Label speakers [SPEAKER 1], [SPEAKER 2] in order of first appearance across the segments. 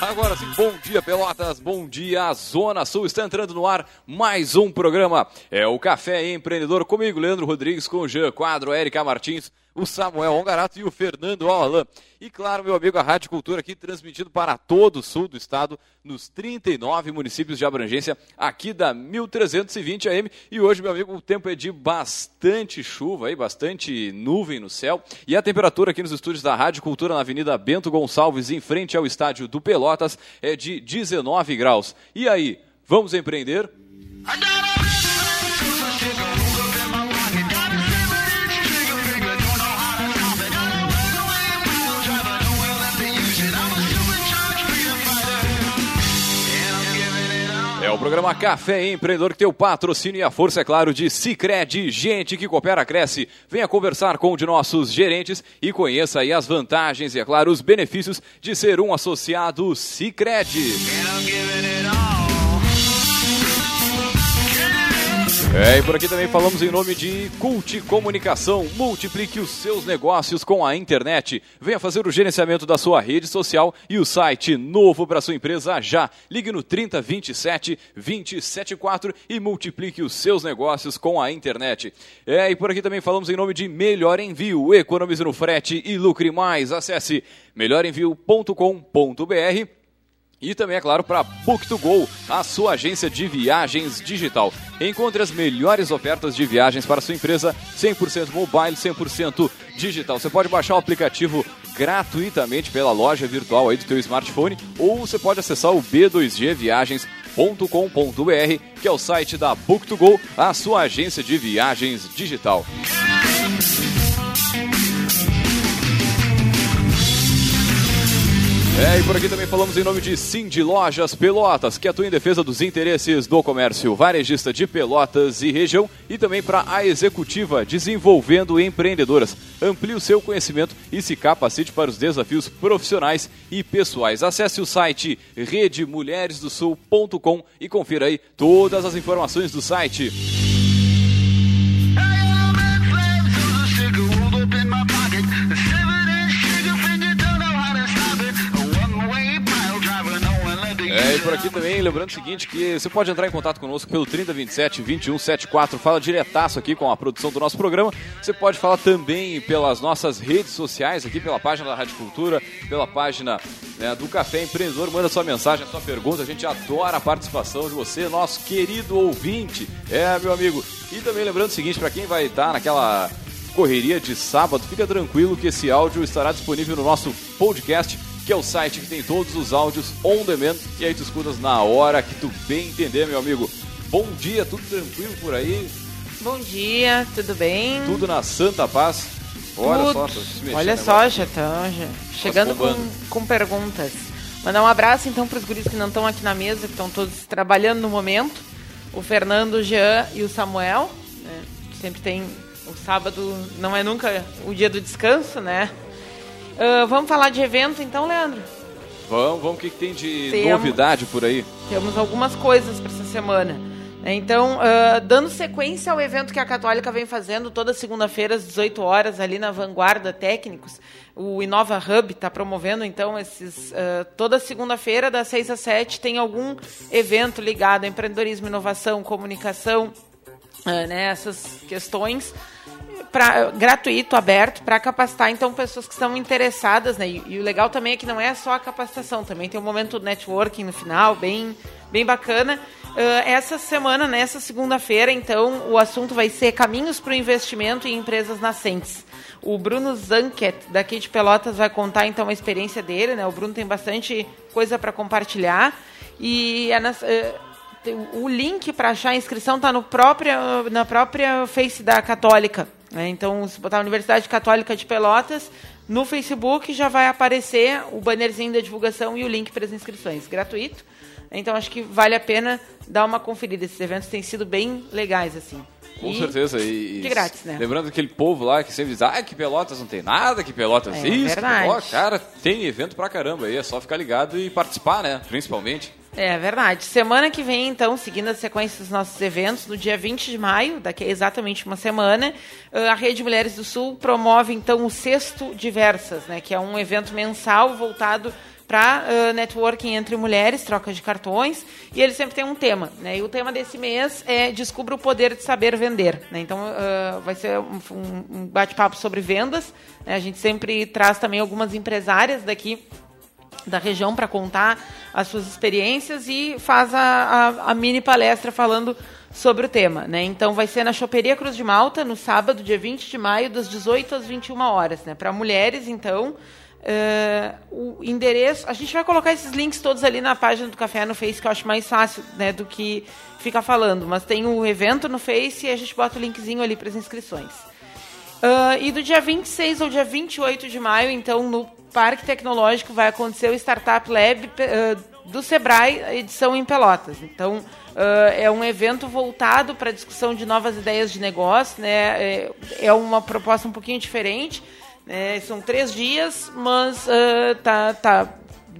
[SPEAKER 1] Agora sim, bom dia Pelotas, bom dia Zona Sul, está entrando no ar mais um programa, é o Café Empreendedor, comigo Leandro Rodrigues, com o Jean Quadro, Érica Martins, o Samuel Ongarato e o Fernando Alain. E claro, meu amigo, a Rádio Cultura aqui transmitido para todo o sul do estado, nos 39 municípios de abrangência aqui da 1320 AM. E hoje, meu amigo, o tempo é de bastante chuva, aí, bastante nuvem no céu. E a temperatura aqui nos estúdios da Rádio Cultura na Avenida Bento Gonçalves, em frente ao estádio do Pelotas, é de 19 graus. E aí, vamos empreender? É o programa Café Empreendedor que tem o patrocínio e a força, é claro, de Cicred, gente que coopera, cresce. Venha conversar com um de nossos gerentes e conheça aí as vantagens e, é claro, os benefícios de ser um associado Cicred. É, e por aqui também falamos em nome de Cult Comunicação. Multiplique os seus negócios com a internet. Venha fazer o gerenciamento da sua rede social e o site novo para sua empresa já. Ligue no 3027 274 e multiplique os seus negócios com a internet. É, e por aqui também falamos em nome de Melhor Envio. Economize no frete e lucre mais. Acesse melhorenvio.com.br e também, é claro, para Book2Go, a sua agência de viagens digital. Encontre as melhores ofertas de viagens para sua empresa, 100% mobile, 100% digital. Você pode baixar o aplicativo gratuitamente pela loja virtual aí do teu smartphone ou você pode acessar o b2gviagens.com.br, que é o site da Book2Go, a sua agência de viagens digital. É, e por aqui também falamos em nome de Cindy Lojas Pelotas, que atua em defesa dos interesses do comércio varejista de Pelotas e região, e também para a executiva, desenvolvendo empreendedoras. Amplie o seu conhecimento e se capacite para os desafios profissionais e pessoais. Acesse o site redemulheresdosul.com e confira aí todas as informações do site. É, e por aqui também, lembrando o seguinte, que você pode entrar em contato conosco pelo 3027 2174, fala diretaço aqui com a produção do nosso programa. Você pode falar também pelas nossas redes sociais, aqui pela página da Rádio Cultura, pela página né, do Café Empreendedor, manda sua mensagem, sua pergunta, a gente adora a participação de você, nosso querido ouvinte. É, meu amigo. E também lembrando o seguinte, para quem vai estar naquela correria de sábado, fica tranquilo que esse áudio estará disponível no nosso podcast que é o site que tem todos os áudios on demand e aí tu escutas na hora que tu bem entender, meu amigo. Bom dia, tudo tranquilo por aí?
[SPEAKER 2] Bom dia, tudo bem?
[SPEAKER 1] Tudo na Santa Paz. Olha só, mexendo
[SPEAKER 2] Olha só, já estão chegando com, com perguntas. Mandar um abraço então para os guris que não estão aqui na mesa, que estão todos trabalhando no momento. O Fernando, o Jean e o Samuel. né? Sempre tem. O sábado não é nunca o dia do descanso, né? Ah, vamos falar de evento então, Leandro?
[SPEAKER 1] Vamos, vamos, o que, que tem de
[SPEAKER 2] Temos.
[SPEAKER 1] novidade por aí?
[SPEAKER 2] Temos algumas coisas para essa semana. Então, ah, dando sequência ao evento que a Católica vem fazendo toda segunda-feira às 18 horas ali na Vanguarda Técnicos, o Inova Hub está promovendo então esses ah, toda segunda-feira das 6 às 7 tem algum evento ligado a empreendedorismo, inovação, comunicação, ah, né, essas questões pra, gratuito, aberto, para capacitar então pessoas que estão interessadas, né? E, e o legal também é que não é só a capacitação, também tem um momento networking no final, bem, bem bacana. Ah, essa semana, nessa segunda-feira, então, o assunto vai ser caminhos para o investimento em empresas nascentes. O Bruno Zanket, daqui de Pelotas, vai contar então a experiência dele, né? O Bruno tem bastante coisa para compartilhar. E tem- o link para achar a inscrição está no na própria Face da Católica. Né? Então, se botar Universidade Católica de Pelotas, no Facebook já vai aparecer o bannerzinho da divulgação e o link para as inscrições. Gratuito. Então, acho que vale a pena dar uma conferida. Esses eventos têm sido bem legais, assim.
[SPEAKER 1] Com
[SPEAKER 2] E
[SPEAKER 1] certeza. E,
[SPEAKER 2] de grátis, né?
[SPEAKER 1] Lembrando aquele povo lá que sempre diz, ah, que Pelotas não tem nada, que Pelotas
[SPEAKER 2] É
[SPEAKER 1] isso.
[SPEAKER 2] verdade.
[SPEAKER 1] Ó, cara, tem evento pra caramba aí, é só ficar ligado e participar, né? Principalmente.
[SPEAKER 2] É verdade. Semana que vem, então, seguindo a sequência dos nossos eventos, no dia 20 de maio, daqui a exatamente uma semana, a Rede Mulheres do Sul promove, então, o Sexto Diversas, né, que é um evento mensal voltado para uh, networking entre mulheres, troca de cartões, e ele sempre tem um tema. Né? E o tema desse mês é Descubra o Poder de Saber Vender. Né? Então, uh, vai ser um, um bate-papo sobre vendas. Né? A gente sempre traz também algumas empresárias daqui da região para contar as suas experiências e faz a, a, a, mini palestra falando sobre o tema. Né? Então vai ser na Choperia Cruz de Malta, no sábado, dia 20 de maio, das 18 às 21 horas. Né? Para mulheres, então, uh, o endereço... A gente vai colocar esses links todos ali na página do Café no Face, que eu acho mais fácil né, do que ficar falando. Mas tem o evento no Face e a gente bota o linkzinho ali para as inscrições. Uh, e do dia 26 ao dia 28 de maio, então, no Parque Tecnológico vai acontecer o Startup Lab uh, do Sebrae, edição em Pelotas. Então, é um evento voltado para a discussão de novas ideias de negócio, né? É uma proposta um pouquinho diferente. Né? São três dias, mas uh, tá, tá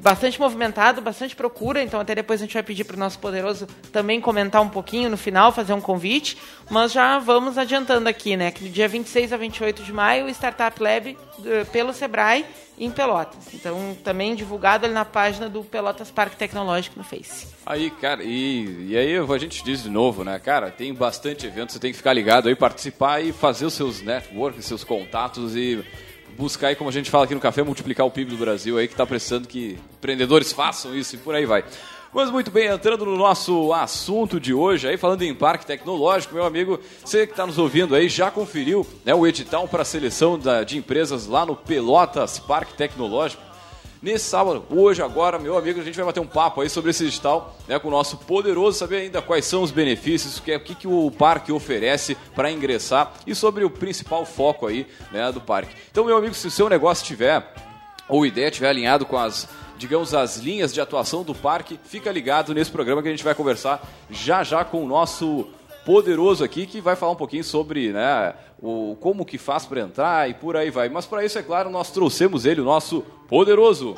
[SPEAKER 2] bastante movimentado, bastante procura, então até depois a gente vai pedir para o nosso poderoso também comentar um pouquinho no final, fazer um convite, mas já vamos adiantando aqui, né, que no dia 26 a 28 de maio, o Startup Lab uh, pelo Sebrae em Pelotas. Então, também divulgado ali na página do Pelotas Parque Tecnológico no Face.
[SPEAKER 1] Aí, cara, e, e aí a gente diz de novo, né, cara, tem bastante evento, você tem que ficar ligado aí, participar e fazer os seus networks, seus contatos e buscar aí, como a gente fala aqui no café, multiplicar o PIB do Brasil aí, que está precisando que empreendedores façam isso e por aí vai. Mas muito bem, entrando no nosso assunto de hoje, aí falando em parque tecnológico, meu amigo, você que está nos ouvindo aí já conferiu né, o edital para seleção da, de empresas lá no Pelotas Parque Tecnológico? Nesse sábado, hoje, agora, meu amigo, a gente vai bater um papo aí sobre esse digital né, com o nosso poderoso, saber ainda quais são os benefícios, o que, o que, que o parque oferece para ingressar e sobre o principal foco aí né, do parque. Então, meu amigo, se o seu negócio tiver ou ideia estiver alinhado com as digamos, as linhas de atuação do parque, fica ligado nesse programa que a gente vai conversar já já com o nosso poderoso aqui que vai falar um pouquinho sobre né, o como que faz para entrar e por aí vai. Mas para isso, é claro, nós trouxemos ele, o nosso poderoso.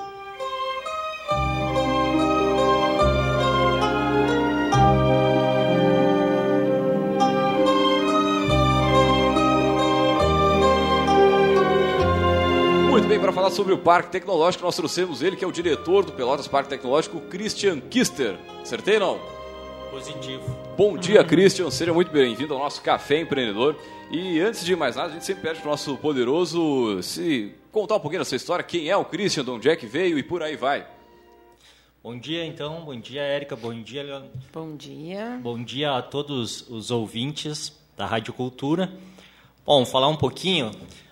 [SPEAKER 1] Muito bem, para falar sobre o Parque Tecnológico, nós trouxemos ele, que é o diretor do Pelotas Parque Tecnológico, Christian Kister. Acertei, não?
[SPEAKER 3] Positivo.
[SPEAKER 1] Bom dia, Christian. Seja muito bem-vindo ao nosso Café Empreendedor. E antes de mais nada, a gente sempre pede para o nosso poderoso se contar um pouquinho da sua história, quem é o Christian, de onde é que veio e por aí vai.
[SPEAKER 3] Bom dia, então. Bom dia, Érica. Bom dia, Leon.
[SPEAKER 2] Bom dia.
[SPEAKER 3] Bom dia a todos os ouvintes da Rádio Cultura. Bom, falar um pouquinho.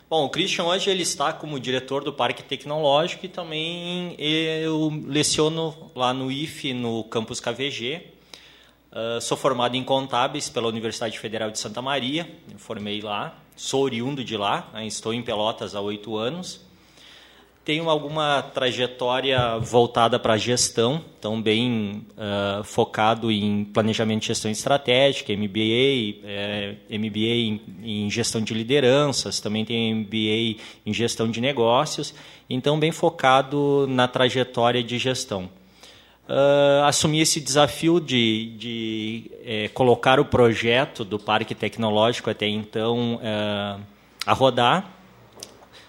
[SPEAKER 3] Bom, o Christian hoje ele está como diretor do Parque Tecnológico e também eu leciono lá no IFE, no campus KVG, Uh, sou formado em contábeis pela Universidade Federal de Santa Maria, formei lá, sou oriundo de lá, né, estou em Pelotas há oito anos. Tenho alguma trajetória voltada para a gestão, então bem uh, focado em planejamento de gestão estratégica, MBA, é, MBA em, em, gestão de lideranças, também tenho MBA em gestão de negócios, então bem focado na trajetória de gestão uh, assumi esse desafio de, de é, colocar o projeto do Parque Tecnológico até então uh, a rodar.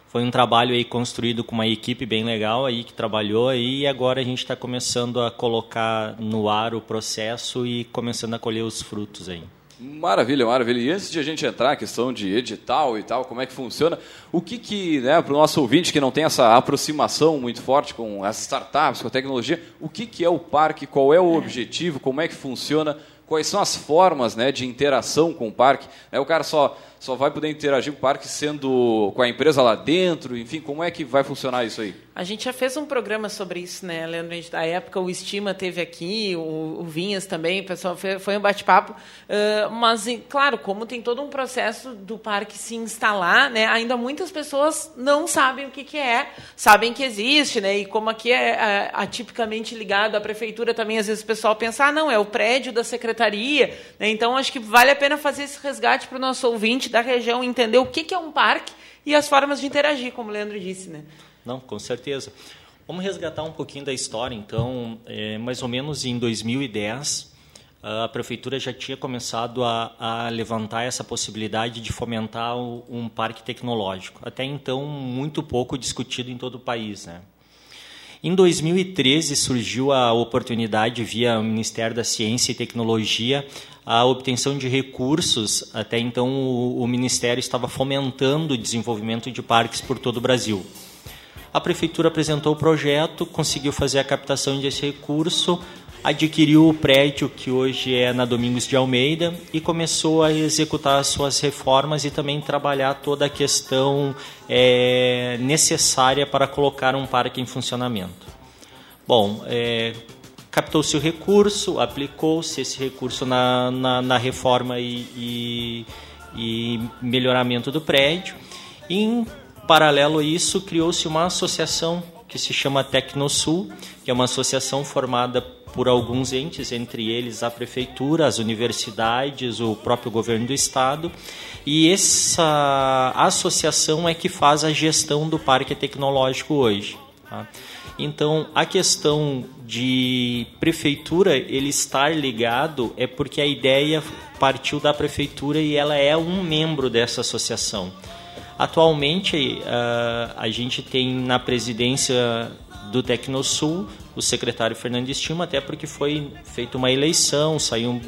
[SPEAKER 3] Foi um trabalho aí construído com uma equipe bem legal aí que trabalhou aí e agora a gente está começando a colocar no ar o processo e começando a colher os frutos aí.
[SPEAKER 1] Maravilha, maravilha. E antes de a gente entrar na questão de edital e tal, como é que funciona, o que que, né, para o nosso ouvinte que não tem essa aproximação muito forte com as startups, com a tecnologia, o que que é o parque, qual é o objetivo, como é que funciona, quais são as formas né, de interação com o parque. É, o cara só só vai poder interagir com o parque sendo com a empresa lá dentro? Enfim, como é que vai funcionar isso aí?
[SPEAKER 2] A gente já fez um programa sobre isso, né, Leandro? Da época o Estima teve aqui, o, o Vinhas também, pessoal foi, foi um bate-papo. Uh, mas, claro, como tem todo um processo do parque se instalar, né, ainda muitas pessoas não sabem o que, que é, sabem que existe, né? E como aqui é, é atipicamente ligado à prefeitura, também às vezes o pessoal pensa, ah, não, é o prédio da secretaria. Né? Então, acho que vale a pena fazer esse resgate para o nosso ouvinte da região entender o que, que é um parque e as formas de interagir, como o Leandro disse, né?
[SPEAKER 3] Não, com certeza. Vamos resgatar um pouquinho da história. Então, é, mais ou menos em 2010, a prefeitura já tinha começado a, a levantar essa possibilidade de fomentar o, um parque tecnológico. Até então, muito pouco discutido em todo o país. Né? Em 2013 surgiu a oportunidade via o Ministério da Ciência e Tecnologia a obtenção de recursos. Até então o, o Ministério estava fomentando o desenvolvimento de parques por todo o Brasil. A prefeitura apresentou o projeto, conseguiu fazer a captação desse recurso, adquiriu o prédio que hoje é na Domingos de Almeida e começou a executar as suas reformas e também trabalhar toda a questão é, necessária para colocar um parque em funcionamento. Bom, é, captou-se o recurso, aplicou-se esse recurso na, na, na reforma e, e, e, melhoramento do prédio. Em paralelo a isso, criou-se uma associação que se chama Tecnosul, que é uma associação formada por alguns entes, entre eles a prefeitura, as universidades, o próprio governo do estado. E essa associação é que faz a gestão do parque tecnológico hoje. Tá? Então, a questão de prefeitura ele estar ligado é porque a ideia partiu da prefeitura e ela é um membro dessa associação. Atualmente, a gente tem na presidência do Tecnosul, o secretário Fernando Estima, até porque foi feita uma eleição, saiu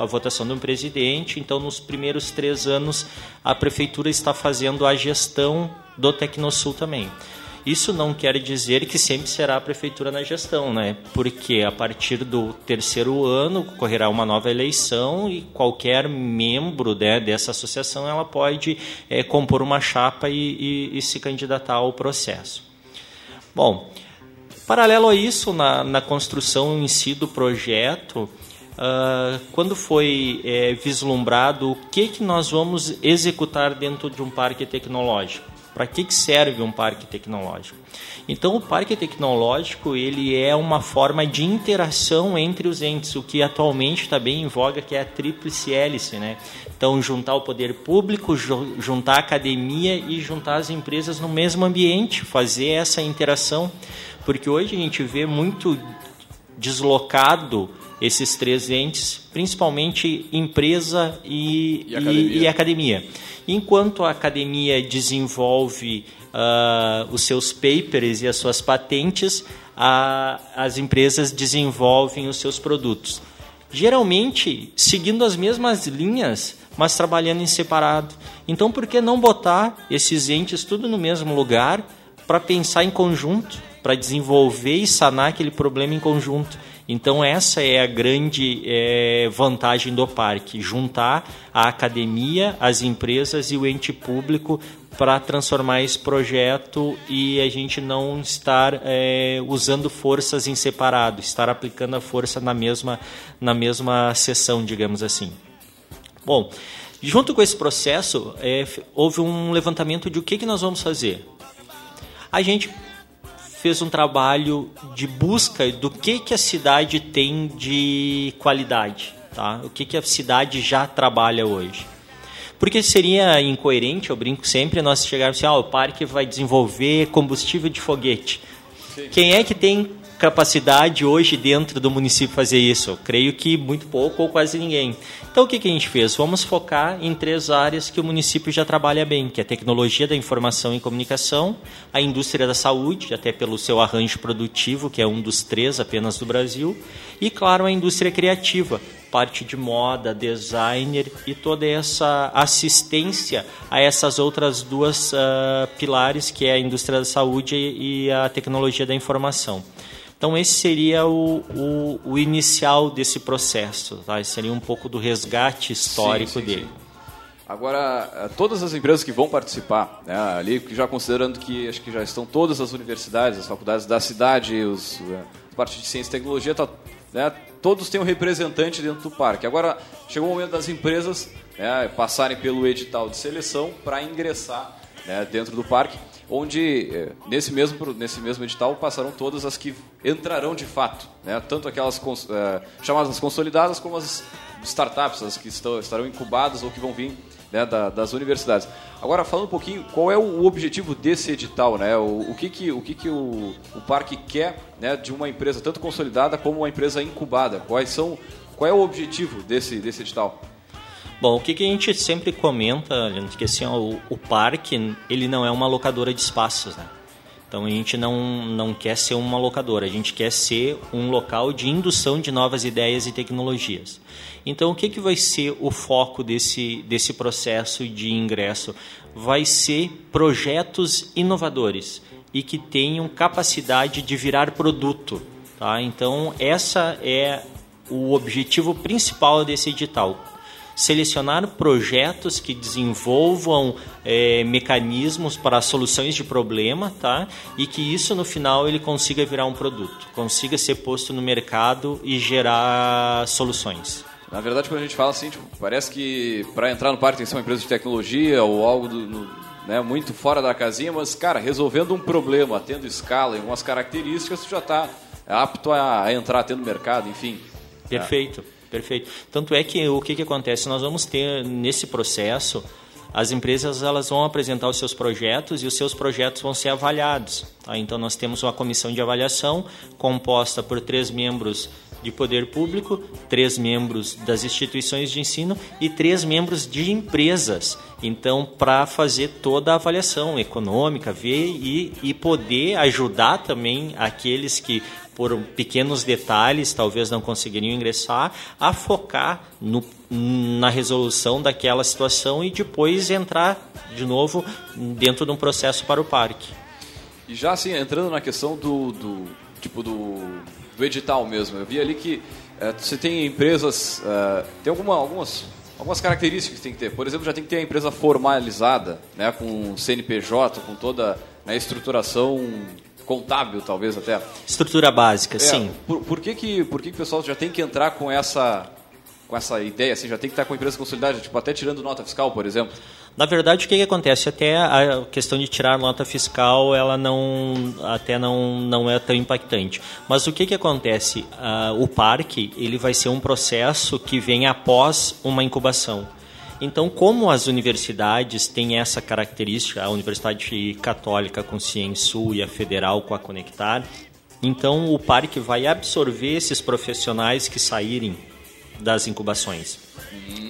[SPEAKER 3] a votação do presidente, então nos primeiros três anos a prefeitura está fazendo a gestão do Tecnosul também. Isso não quer dizer que sempre será a prefeitura na gestão, né? Porque a partir do terceiro ano ocorrerá uma nova eleição e qualquer membro né, dessa associação ela pode é, compor uma chapa e, e, e se candidatar ao processo. Bom, Paralelo a isso, na, na construção em si do projeto, uh, quando foi é, vislumbrado o que, que nós vamos executar dentro de um parque tecnológico? Para que, que serve um parque tecnológico? Então, o parque tecnológico ele é uma forma de interação entre os entes, o que atualmente está bem em voga, que é a tríplice hélice, né? Então, juntar o poder público, juntar a academia e juntar as empresas no mesmo ambiente, fazer essa interação porque hoje a gente vê muito deslocado esses três entes, principalmente empresa e, e, academia. E, e academia. Enquanto a academia desenvolve uh, os seus papers e as suas patentes, a, as empresas desenvolvem os seus produtos. Geralmente seguindo as mesmas linhas, mas trabalhando em separado. Então, por que não botar esses entes tudo no mesmo lugar para pensar em conjunto? Para desenvolver e sanar aquele problema em conjunto. Então essa é a grande é, vantagem do parque, juntar a academia, as empresas e o ente público para transformar esse projeto e a gente não estar é, usando forças em separado, estar aplicando a força na mesma, na mesma sessão, digamos assim. Bom, junto com esse processo, é, houve um levantamento de o que, que nós vamos fazer. A gente fez um trabalho de busca do que, que a cidade tem de qualidade, tá? o que, que a cidade já trabalha hoje. Porque seria incoerente, eu brinco sempre, nós chegarmos assim, ah, o parque vai desenvolver combustível de foguete. Sim. Quem é que tem capacidade hoje dentro do município fazer isso? Creio que muito pouco ou quase ninguém. Então o que, que a gente fez? Vamos focar em três áreas que o município já trabalha bem, que é a tecnologia da informação e comunicação, a indústria da saúde, até pelo seu arranjo produtivo, que é um dos três apenas do Brasil, e claro, a indústria criativa, parte de moda, designer e toda essa assistência a essas outras duas uh, pilares, que é a indústria da saúde e a tecnologia da informação. Então, esse seria o, o, o inicial desse processo, tá? Esse seria um pouco do resgate histórico sim, sim, dele. Sim.
[SPEAKER 1] Agora, eh, todas as empresas que vão participar, né, ali, já considerando que acho que já estão todas as universidades, as faculdades da cidade, os, eh, a parte de ciência e tecnologia, tá, né, todos têm um representante dentro do parque. Agora, chegou o momento das empresas né, passarem pelo edital de seleção para ingressar né, dentro do parque onde eh, nesse mesmo, nesse mesmo edital passarão todas as que entrarão de fato, né? tanto aquelas é, chamadas consolidadas como as startups, as que estão, estarão incubadas ou que vão vir né, da, das universidades. Agora, falando um pouquinho, qual é o objetivo desse edital? Né? O, o que, que, o, que, que o, o parque quer né, de uma empresa tanto consolidada como uma empresa incubada? Quais são, qual é o objetivo desse, desse edital?
[SPEAKER 3] Bom, o que, que a gente sempre comenta, Leandro, que assim, ó, o, o parque ele não é uma locadora de espaços, né? Então a gente não, não quer ser uma locadora, a gente quer ser um local de indução de novas ideias e tecnologias. Então o que, que vai ser o foco desse, desse processo de ingresso? Vai ser projetos inovadores e que tenham capacidade de virar produto. Tá? Então essa é o objetivo principal desse edital selecionar projetos que desenvolvam é, mecanismos para soluções de problema, tá? E que isso no final ele consiga virar um produto, consiga ser posto no mercado e gerar soluções.
[SPEAKER 1] Na verdade, quando a gente fala assim, tipo, parece que para entrar no parque tem que ser uma empresa de tecnologia ou algo do, no, né, muito fora da casinha, mas, cara, resolvendo um problema, tendo escala e algumas características, tu já está apto a, a entrar, tendo mercado, enfim.
[SPEAKER 3] Perfeito. É. Perfeito. Tanto é que o que, que acontece? Nós vamos ter nesse processo as empresas elas vão apresentar os seus projetos e os seus projetos vão ser avaliados. Tá? Então nós temos uma comissão de avaliação composta por três membros de poder público, três membros das instituições de ensino e três membros de empresas. Então, para fazer toda a avaliação econômica, ver e, e poder ajudar também aqueles que por pequenos detalhes, talvez não conseguiriam ingressar, a focar no, na resolução daquela situação e depois entrar de novo dentro de um processo para o parque.
[SPEAKER 1] E já assim, entrando na questão do, do tipo do, do edital mesmo, eu vi ali que é, você tem empresas, é, tem alguma, algumas, algumas características que tem que ter. Por exemplo, já tem que ter a empresa formalizada, né, com CNPJ, com toda a né, estruturação contábil, talvez até.
[SPEAKER 3] Estrutura básica, é, sim.
[SPEAKER 1] Por, por, que, que, por que, que o pessoal já tem que entrar com essa, com essa ideia, assim, já tem que estar com a empresa consolidada, tipo, até tirando nota fiscal, por exemplo?
[SPEAKER 3] Na verdade, o que, que acontece? Até a questão de tirar nota fiscal, ela não, até não, não é tão impactante. Mas o que, que acontece? Uh, o parque, ele vai ser um processo que vem após uma incubação. Então, como as universidades têm essa característica, a Universidade Católica com Ciensul e a Federal com a Conectar, então o parque vai absorver esses profissionais que saírem das incubações.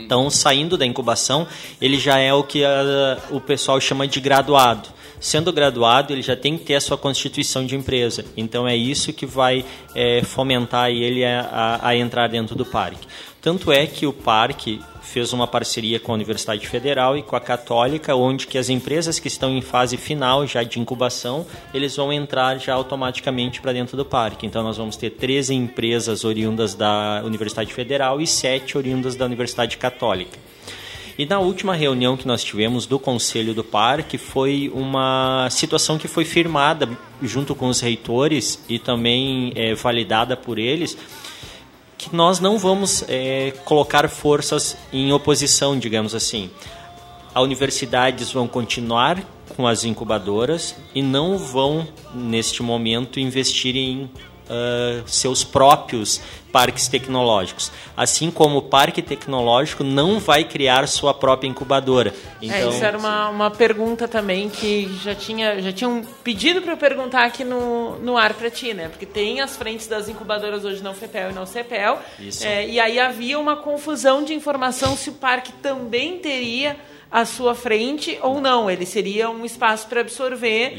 [SPEAKER 3] Então, saindo da incubação, ele já é o que a, o pessoal chama de graduado. Sendo graduado, ele já tem que ter a sua constituição de empresa. Então, é isso que vai é, fomentar ele a, a, a entrar dentro do parque. Tanto é que o parque fez uma parceria com a Universidade Federal e com a Católica, onde que as empresas que estão em fase final já de incubação, eles vão entrar já automaticamente para dentro do parque. Então nós vamos ter 13 empresas oriundas da Universidade Federal e 7 oriundas da Universidade Católica. E na última reunião que nós tivemos do Conselho do Parque foi uma situação que foi firmada junto com os reitores e também é, validada por eles, que nós não vamos é, colocar forças em oposição, digamos assim. As universidades vão continuar com as incubadoras e não vão, neste momento, investir em uh, seus próprios parques tecnológicos. Assim como o parque tecnológico não vai criar sua própria incubadora.
[SPEAKER 2] Então... É, isso era uma, uma pergunta também que já, tinha, já tinham pedido para eu perguntar aqui no, no ar para ti, né? Porque tem as frentes das incubadoras hoje não FEPEL e não CEPEL. Isso. É, e aí havia uma confusão de informação se o parque também teria à sua frente ou não. Ele seria um espaço para absorver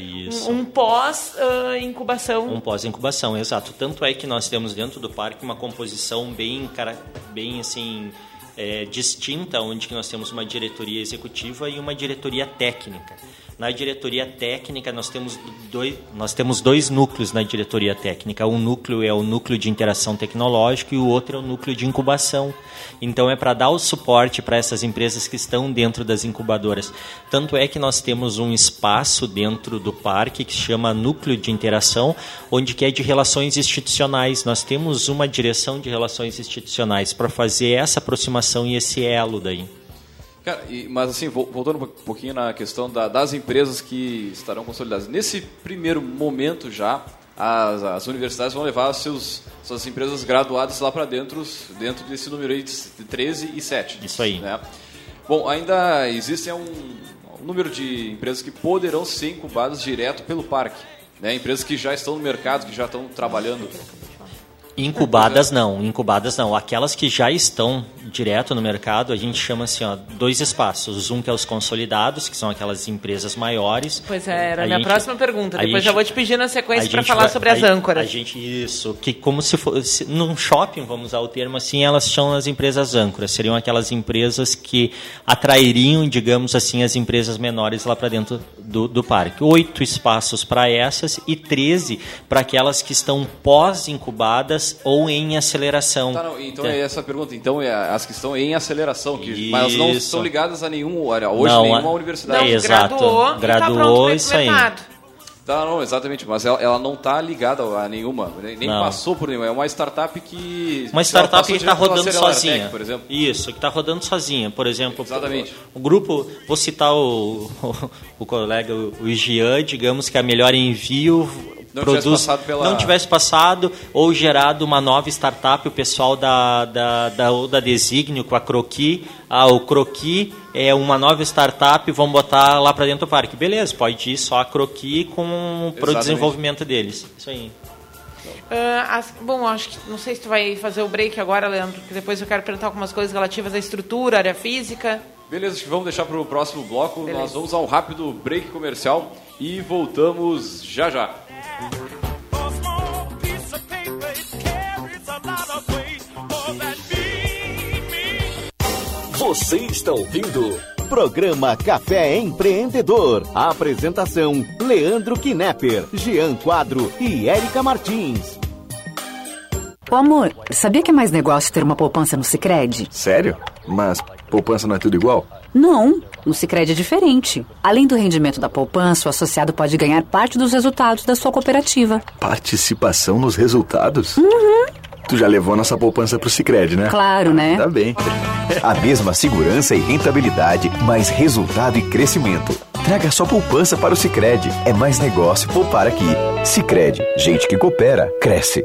[SPEAKER 2] um, um pós-incubação.
[SPEAKER 3] Uh, um pós-incubação, exato. Tanto é que nós temos dentro do parque uma composição bem, bem assim, é, distinta, onde nós temos uma diretoria executiva e uma diretoria técnica. Na diretoria técnica, nós temos, dois, nós temos dois núcleos na diretoria técnica. Um núcleo é o núcleo de interação tecnológica e o outro é o núcleo de incubação. Então, é para dar o suporte para essas empresas que estão dentro das incubadoras. Tanto é que nós temos um espaço dentro do parque que se chama Núcleo de Interação, onde que é de relações institucionais. Nós temos uma direção de relações institucionais para fazer essa aproximação e esse elo daí.
[SPEAKER 1] Cara, e, mas assim, voltando um pouquinho na questão da, das empresas que estarão consolidadas. Nesse primeiro momento já, as, as universidades vão levar seus, suas empresas graduadas lá para dentro, dentro desse número aí de 13 e 7.
[SPEAKER 3] Isso aí.
[SPEAKER 1] Né? Bom, ainda existem um, um número de empresas que poderão ser incubadas direto pelo parque. Né? Empresas que já estão no mercado, que já estão trabalhando.
[SPEAKER 3] Incubadas não, incubadas não. Aquelas que já estão direto no mercado, a gente chama assim, ó, dois espaços. Um que é os consolidados, que são aquelas empresas maiores.
[SPEAKER 2] Pois é, era a minha gente, próxima pergunta. Depois gente, já vou te pedir na sequência para falar vai, sobre as âncoras.
[SPEAKER 3] A gente, isso, que como se fosse, num shopping, vamos usar o termo assim, elas são as empresas âncoras. Seriam aquelas empresas que atrairiam, digamos assim, as empresas menores lá para dentro do, do parque. Oito espaços para essas e 13 para aquelas que estão pós-incubadas ou em aceleração.
[SPEAKER 1] Tá, não, então é. é essa pergunta. Então é as que estão em aceleração, que, mas não estão ligadas a nenhum hoje não, nenhuma universidade.
[SPEAKER 2] Não, exato. Graduou, graduou tá isso aí.
[SPEAKER 1] Tá, não, exatamente, mas ela, ela não está ligada a nenhuma, nem não. passou por nenhuma. É uma startup que.
[SPEAKER 3] Uma startup que está rodando sozinha. Tech, por exemplo. Isso, que está rodando sozinha. Por exemplo, exatamente. O, o grupo, vou citar o, o, o colega, o Gian, digamos que a melhor envio não produz, tivesse pela... não tivesse passado ou gerado uma nova startup, o pessoal da, da, da, da Designio com a Croqui, ah, o Croqui é uma nova startup, vamos botar lá para dentro do parque. Beleza, pode ir só a Croqui com para o desenvolvimento deles. Isso aí.
[SPEAKER 2] Uh, as, bom, acho que não sei se tu vai fazer o break agora, Leandro, porque depois eu quero perguntar algumas coisas relativas à estrutura, área física.
[SPEAKER 1] Beleza, acho que vamos deixar para o próximo bloco. Beleza. Nós vamos a um rápido break comercial e voltamos já já.
[SPEAKER 4] Você está ouvindo Programa Café Empreendedor. A apresentação: Leandro Knepper, Jean Quadro e Érica Martins.
[SPEAKER 5] Ô amor, sabia que é mais negócio ter uma poupança no Sicredi?
[SPEAKER 6] Sério? Mas poupança não é tudo igual?
[SPEAKER 5] Não, no Sicredi é diferente. Além do rendimento da poupança, o associado pode ganhar parte dos resultados da sua cooperativa.
[SPEAKER 6] Participação nos resultados?
[SPEAKER 5] Uhum.
[SPEAKER 6] Tu já levou nossa poupança pro Sicredi, né?
[SPEAKER 5] Claro, né?
[SPEAKER 6] Tá bem.
[SPEAKER 4] A mesma segurança e rentabilidade, mais resultado e crescimento. Traga sua poupança para o Sicredi. É mais negócio poupar aqui. Sicredi, gente que coopera, cresce.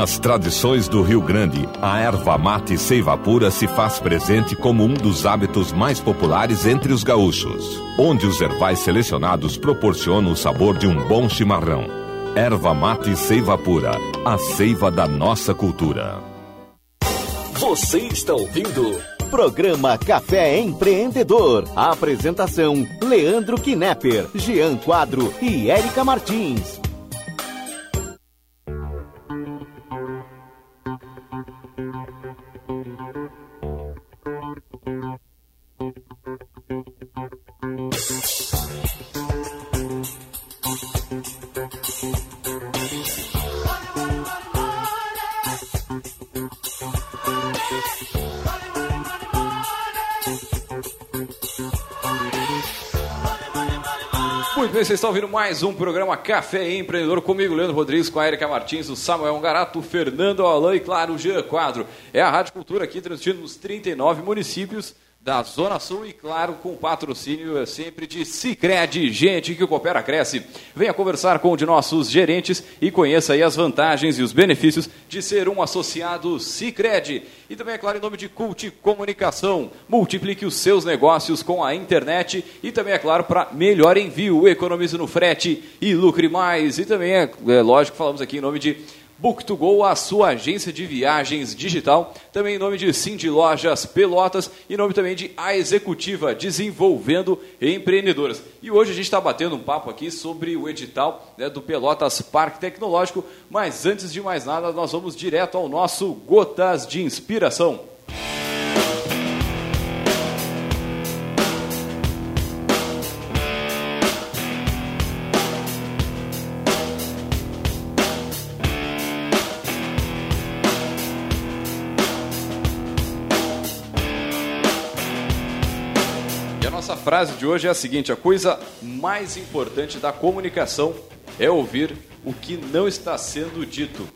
[SPEAKER 7] Nas tradições do Rio Grande, a erva mate seiva pura se faz presente como um dos hábitos mais populares entre os gaúchos, onde os ervais selecionados proporcionam o sabor de um bom chimarrão. Erva mate seiva pura, a seiva da nossa cultura.
[SPEAKER 4] Você está ouvindo Programa Café Empreendedor. Apresentação: Leandro Knepper, Jean Quadro e Érica Martins.
[SPEAKER 1] Vocês estão ouvindo mais um programa Café Empreendedor comigo, Leandro Rodrigues, com a Erika Martins, o Samuel Garato, o Fernando Alain e, claro, o Jean Quadro. É a Rádio Cultura aqui transmitindo nos 39 municípios da Zona Sul e, claro, com patrocínio é sempre de Cicred, gente que coopera, cresce. Venha conversar com um de nossos gerentes e conheça aí as vantagens e os benefícios de ser um associado Cicred. E também, é claro, em nome de Cult Comunicação, multiplique os seus negócios com a internet e também, é claro, para melhor envio, economize no frete e lucre mais. E também, é, é lógico, falamos aqui em nome de Book2Go, a sua agência de viagens digital. Também em nome de Cindy Lojas Pelotas e em nome também de A Executiva, desenvolvendo empreendedoras. E hoje a gente está batendo um papo aqui sobre o edital né, do Pelotas Parque Tecnológico. Mas antes de mais nada, nós vamos direto ao nosso Gotas de Inspiração. Frase de hoje é a seguinte: a coisa mais importante da comunicação é ouvir o que não está sendo dito.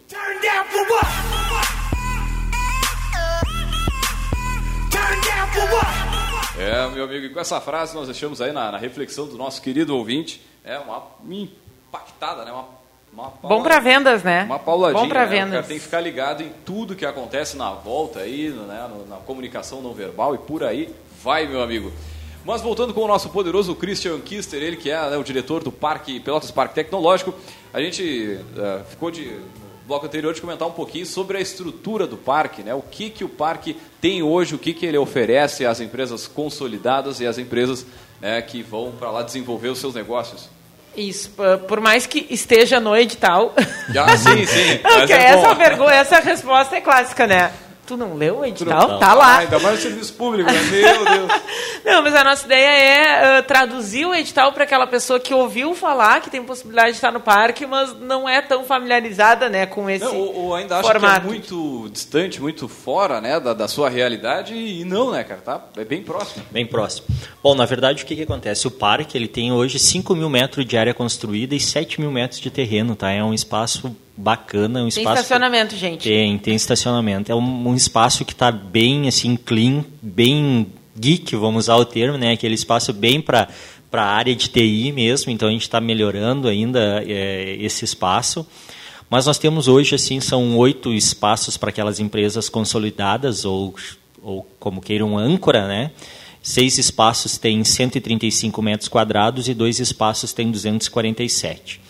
[SPEAKER 1] É, meu amigo, e com essa frase nós deixamos aí na, na reflexão do nosso querido ouvinte. É uma, impactada, né? Uma,
[SPEAKER 2] uma Bom para vendas, né?
[SPEAKER 1] Uma pauladinha.
[SPEAKER 2] Bom para
[SPEAKER 1] né?
[SPEAKER 2] vendas.
[SPEAKER 1] tem que ficar ligado em tudo que acontece na volta aí, né? na comunicação não verbal e por aí vai, meu amigo. Mas voltando com o nosso poderoso Christian Kister, ele que é né, o diretor do Parque Pelotas Parque Tecnológico, a gente uh, ficou de no bloco anterior de comentar um pouquinho sobre a estrutura do parque, né? O que que o parque tem hoje, o que que ele oferece às empresas consolidadas e às empresas né, que vão para lá desenvolver os seus negócios.
[SPEAKER 2] Isso, por mais que esteja no edital.
[SPEAKER 1] Ah, sim, sim.
[SPEAKER 2] Mas é essa, pergunta, essa resposta é clássica, né? Tu não leu o edital? Não. Tá lá.
[SPEAKER 1] Ah, ainda mais no serviço público, né? Meu Deus.
[SPEAKER 2] não, mas a nossa ideia é uh, traduzir o edital para aquela pessoa que ouviu falar que tem possibilidade de estar no parque, mas não é tão familiarizada né, com esse não,
[SPEAKER 1] ou, ou ainda acha formato. que é muito distante, muito fora né, da, da sua realidade, e não, né, cara? Tá? É bem próximo.
[SPEAKER 3] Bem próximo. Bom, na verdade, o que, que acontece? O parque ele tem hoje 5 mil metros de área construída e 7 mil metros de terreno, tá? É um espaço bacana, um
[SPEAKER 2] tem
[SPEAKER 3] espaço...
[SPEAKER 2] Tem estacionamento, gente.
[SPEAKER 3] Tem, tem estacionamento. É um, um espaço que está bem, assim, clean, bem geek, vamos usar o termo, né? Aquele espaço bem para para a área de TI mesmo, então a gente está melhorando ainda é, esse espaço. Mas nós temos hoje, assim, são oito espaços para aquelas empresas consolidadas ou, ou como queiram, âncora, né? Seis espaços têm 135 metros quadrados e dois espaços têm 247.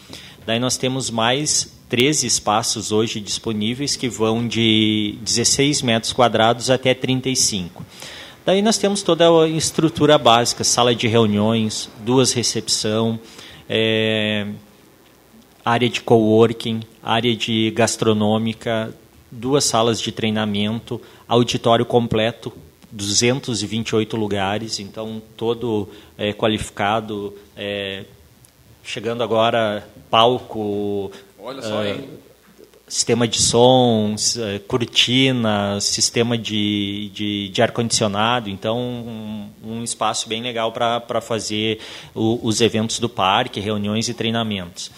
[SPEAKER 3] Daí nós temos mais 13 espaços hoje disponíveis que vão de 16 metros quadrados até 35. Daí nós temos toda a estrutura básica, sala de reuniões, duas recepção, é, área de coworking, área de gastronômica, duas salas de treinamento, auditório completo, 228 lugares, então todo é, qualificado, é, chegando agora palco,
[SPEAKER 1] Olha só, uh, hein?
[SPEAKER 3] Sistema de sons, uh, cortina, sistema de, de, de ar-condicionado. Então, um, um, espaço bem legal para fazer o, os eventos do parque, reuniões e treinamentos.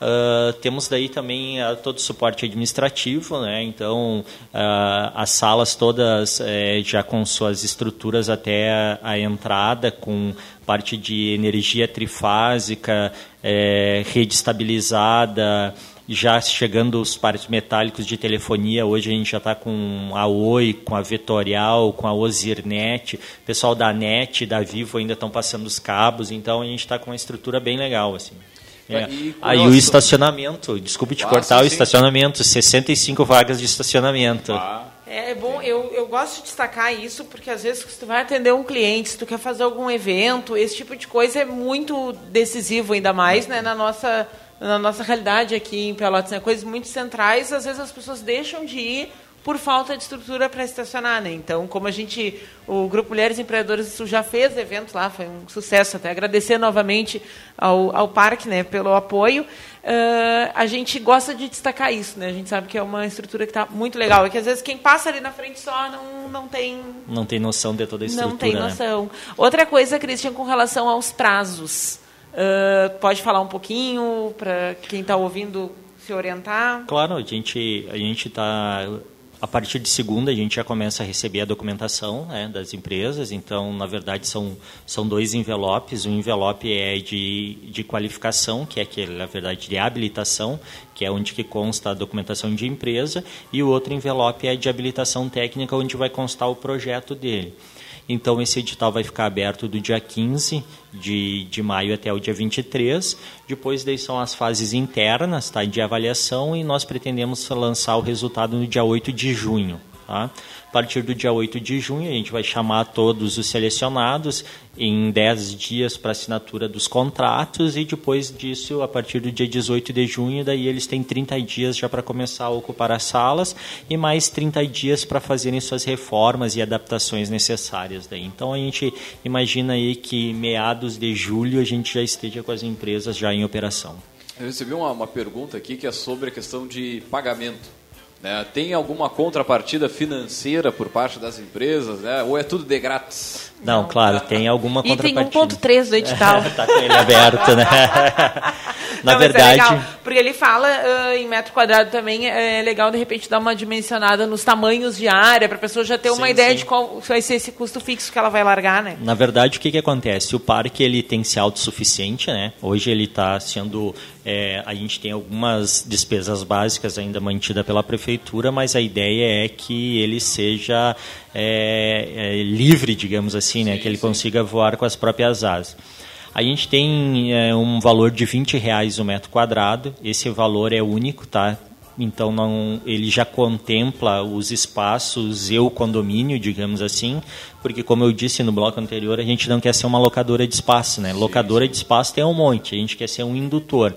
[SPEAKER 3] Uh, temos daí também uh, todo o suporte administrativo, né? então uh, as salas todas eh, já com suas estruturas até a, a, entrada, com parte de energia trifásica, eh, rede estabilizada, já chegando os pares metálicos de telefonia, hoje a gente já está com a Oi, com a Vetorial, com a Ozirnet, o pessoal da NET, da Vivo ainda estão passando os cabos, então a gente está com uma estrutura bem legal. assim. É. Aí o estacionamento, desculpe te ah, cortar, sim, o estacionamento, 65 vagas de estacionamento.
[SPEAKER 2] Ah. É, é bom, eu, eu gosto de destacar isso, porque às vezes se tu vai atender um cliente, se tu quer fazer algum evento, esse tipo de coisa é muito decisivo, ainda mais né, na nossa na nossa realidade aqui em Pelotas, né? coisas muito centrais, às vezes as pessoas deixam de ir por falta de estrutura para estacionar, né? Então, como a gente, o Grupo Mulheres Empreendedoras já fez eventos lá, foi um sucesso até. Agradecer novamente ao, ao parque, né, pelo apoio. Uh, a gente gosta de destacar isso, né? A gente sabe que é uma estrutura que está muito legal. E que às vezes quem passa ali na frente só não, não tem.
[SPEAKER 3] Não tem noção de toda a estrutura.
[SPEAKER 2] Não tem
[SPEAKER 3] né?
[SPEAKER 2] noção. Né? Outra coisa, Cristian, com relação aos prazos. Uh, pode falar um pouquinho para quem está ouvindo se orientar?
[SPEAKER 3] Claro, a gente a gente está a partir de segunda a gente já começa a receber a documentação né, das empresas. Então, na verdade, são, são dois envelopes. Um envelope é de, de qualificação, que é aquele, na verdade, de habilitação, que é onde que consta a documentação de empresa, e o outro envelope é de habilitação técnica, onde vai constar o projeto dele. Então, esse edital vai ficar aberto do dia 15 de, de maio até o dia 23. Depois, daí são as fases internas tá, de avaliação e nós pretendemos lançar o resultado no dia 8 de junho. Tá? A partir do dia 8 de junho, a gente vai chamar todos os selecionados em 10 dias para assinatura dos contratos e depois disso, a partir do dia 18 de junho, daí eles têm 30 dias já para começar a ocupar as salas e mais 30 dias para fazerem suas reformas e adaptações necessárias. Daí. Então a gente imagina aí que meados de julho a gente já esteja com as empresas já em operação.
[SPEAKER 1] Eu recebi uma, uma pergunta aqui que é sobre a questão de pagamento. Né? Tem alguma contrapartida financeira por parte das empresas, né? ou é tudo de grátis?
[SPEAKER 3] Não, claro, tem alguma contrapartida.
[SPEAKER 2] E tem 1.3 do edital.
[SPEAKER 3] Está com ele aberto, né? Na
[SPEAKER 2] Não,
[SPEAKER 3] verdade...
[SPEAKER 2] É porque ele fala uh, em metro quadrado também, é legal de repente dar uma dimensionada nos tamanhos de área, para a pessoa já ter uma
[SPEAKER 3] Sim,
[SPEAKER 2] ideia
[SPEAKER 3] sim.
[SPEAKER 2] de qual vai ser esse custo fixo que ela vai largar, né?
[SPEAKER 3] Na verdade, o que, que acontece? O parque ele tem que ser autossuficiente, né? Hoje ele está sendo... é, a gente tem algumas despesas básicas ainda mantidas pela prefeitura, mas a ideia é que ele seja é, é, livre, digamos assim, né? Que ele consiga voar com as próprias asas. A gente tem é, um valor de 20 reais o metro quadrado. Esse valor é único, tá? Então não, ele já contempla os espaços e o condomínio, digamos assim, porque como eu disse no bloco anterior, a gente não quer ser uma locadora de espaço, né? locadora de espaço tem um monte, a gente quer ser um indutor.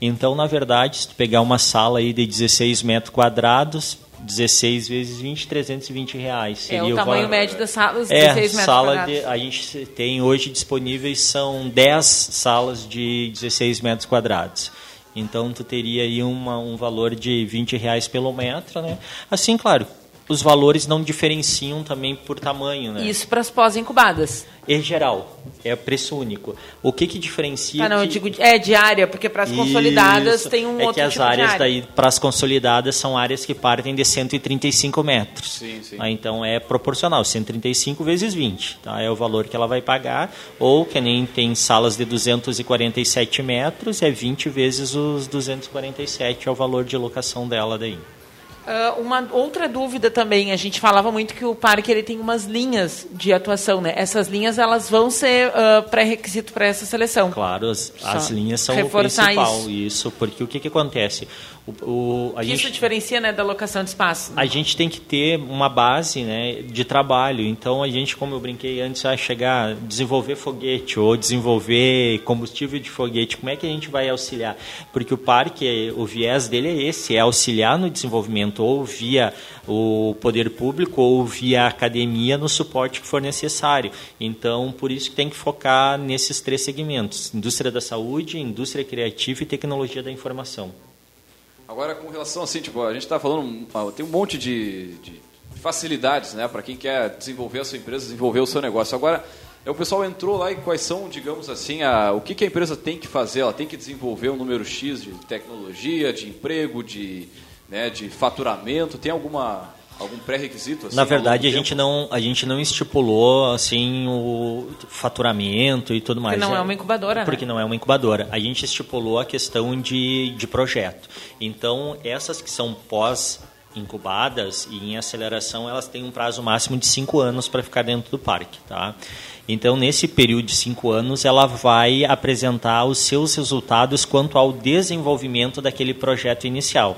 [SPEAKER 3] Então, na verdade, se tu pegar uma sala aí de 16 metros quadrados, 16 vezes 20, 320 reais.
[SPEAKER 2] É o
[SPEAKER 3] Seria
[SPEAKER 2] tamanho
[SPEAKER 3] valor-
[SPEAKER 2] médio das salas,
[SPEAKER 3] é,
[SPEAKER 2] 16 metros
[SPEAKER 3] sala
[SPEAKER 2] quadrados.
[SPEAKER 3] de, a gente tem hoje disponíveis são 10 salas de 16 metros quadrados. Então tu teria aí uma, um valor de 20 reais pelo metro, né? Assim, claro, os valores não diferenciam também por tamanho, né?
[SPEAKER 2] Isso para as pós-incubadas.
[SPEAKER 3] Em geral, é preço único. O que que diferencia?
[SPEAKER 2] Ah, não, eu
[SPEAKER 3] que-
[SPEAKER 2] digo é diária, porque para as consolidadas
[SPEAKER 3] Isso.
[SPEAKER 2] tem um
[SPEAKER 3] é
[SPEAKER 2] outro
[SPEAKER 3] que as
[SPEAKER 2] tipo
[SPEAKER 3] áreas
[SPEAKER 2] área.
[SPEAKER 3] daí para as consolidadas são áreas que partem de 135 metros.
[SPEAKER 1] Sim, sim.
[SPEAKER 3] Ah, então é proporcional, 135 vezes 20, tá? É o valor que ela vai pagar. Ou que nem tem salas de 247 metros, é 20 vezes os 247 é o valor de locação dela daí.
[SPEAKER 2] Ah, uma outra dúvida também, a gente falava muito que o parque ele tem umas linhas de atuação, né? Essas linhas elas vão ser ah, pré-requisito para essa seleção.
[SPEAKER 3] Claro, as, as linhas são o principal.
[SPEAKER 2] isso.
[SPEAKER 3] Isso. porque o que, que acontece? O, o- a
[SPEAKER 2] Isso
[SPEAKER 3] gente,
[SPEAKER 2] diferencia né, da locação de espaço.
[SPEAKER 3] a gente tem que ter uma base né, de trabalho. Então, a gente, como eu brinquei antes, vai chegar, desenvolver foguete ou desenvolver combustível de foguete. Como é que a gente vai auxiliar? Porque o parque, o viés dele é esse, é auxiliar no desenvolvimento ou via o poder público ou via a academia no suporte que for necessário. Então, por isso que tem que focar nesses três segmentos: indústria da saúde, indústria criativa e tecnologia da informação.
[SPEAKER 1] Agora, com relação assim, tipo, a gente está falando, ah, tem um monte de, de facilidades, né, para quem quer desenvolver a sua empresa, desenvolver o seu negócio. Agora, é, o pessoal entrou lá e quais são, digamos assim, a, o que, que a empresa tem que fazer? Ela tem que desenvolver um número X de tecnologia, de emprego, de, né, de faturamento? Tem alguma algum pré-requisito? Assim,
[SPEAKER 3] Na verdade, a gente, não, a gente não estipulou assim o faturamento e tudo mais.
[SPEAKER 2] não é uma incubadora, né?
[SPEAKER 3] Porque não é uma incubadora. A gente estipulou a questão de, de projeto. Então, essas que são pós incubadas e em aceleração, elas têm um prazo máximo de cinco anos para ficar dentro do parque, tá? Então, nesse período de cinco anos, ela vai apresentar os seus resultados quanto ao desenvolvimento daquele projeto inicial.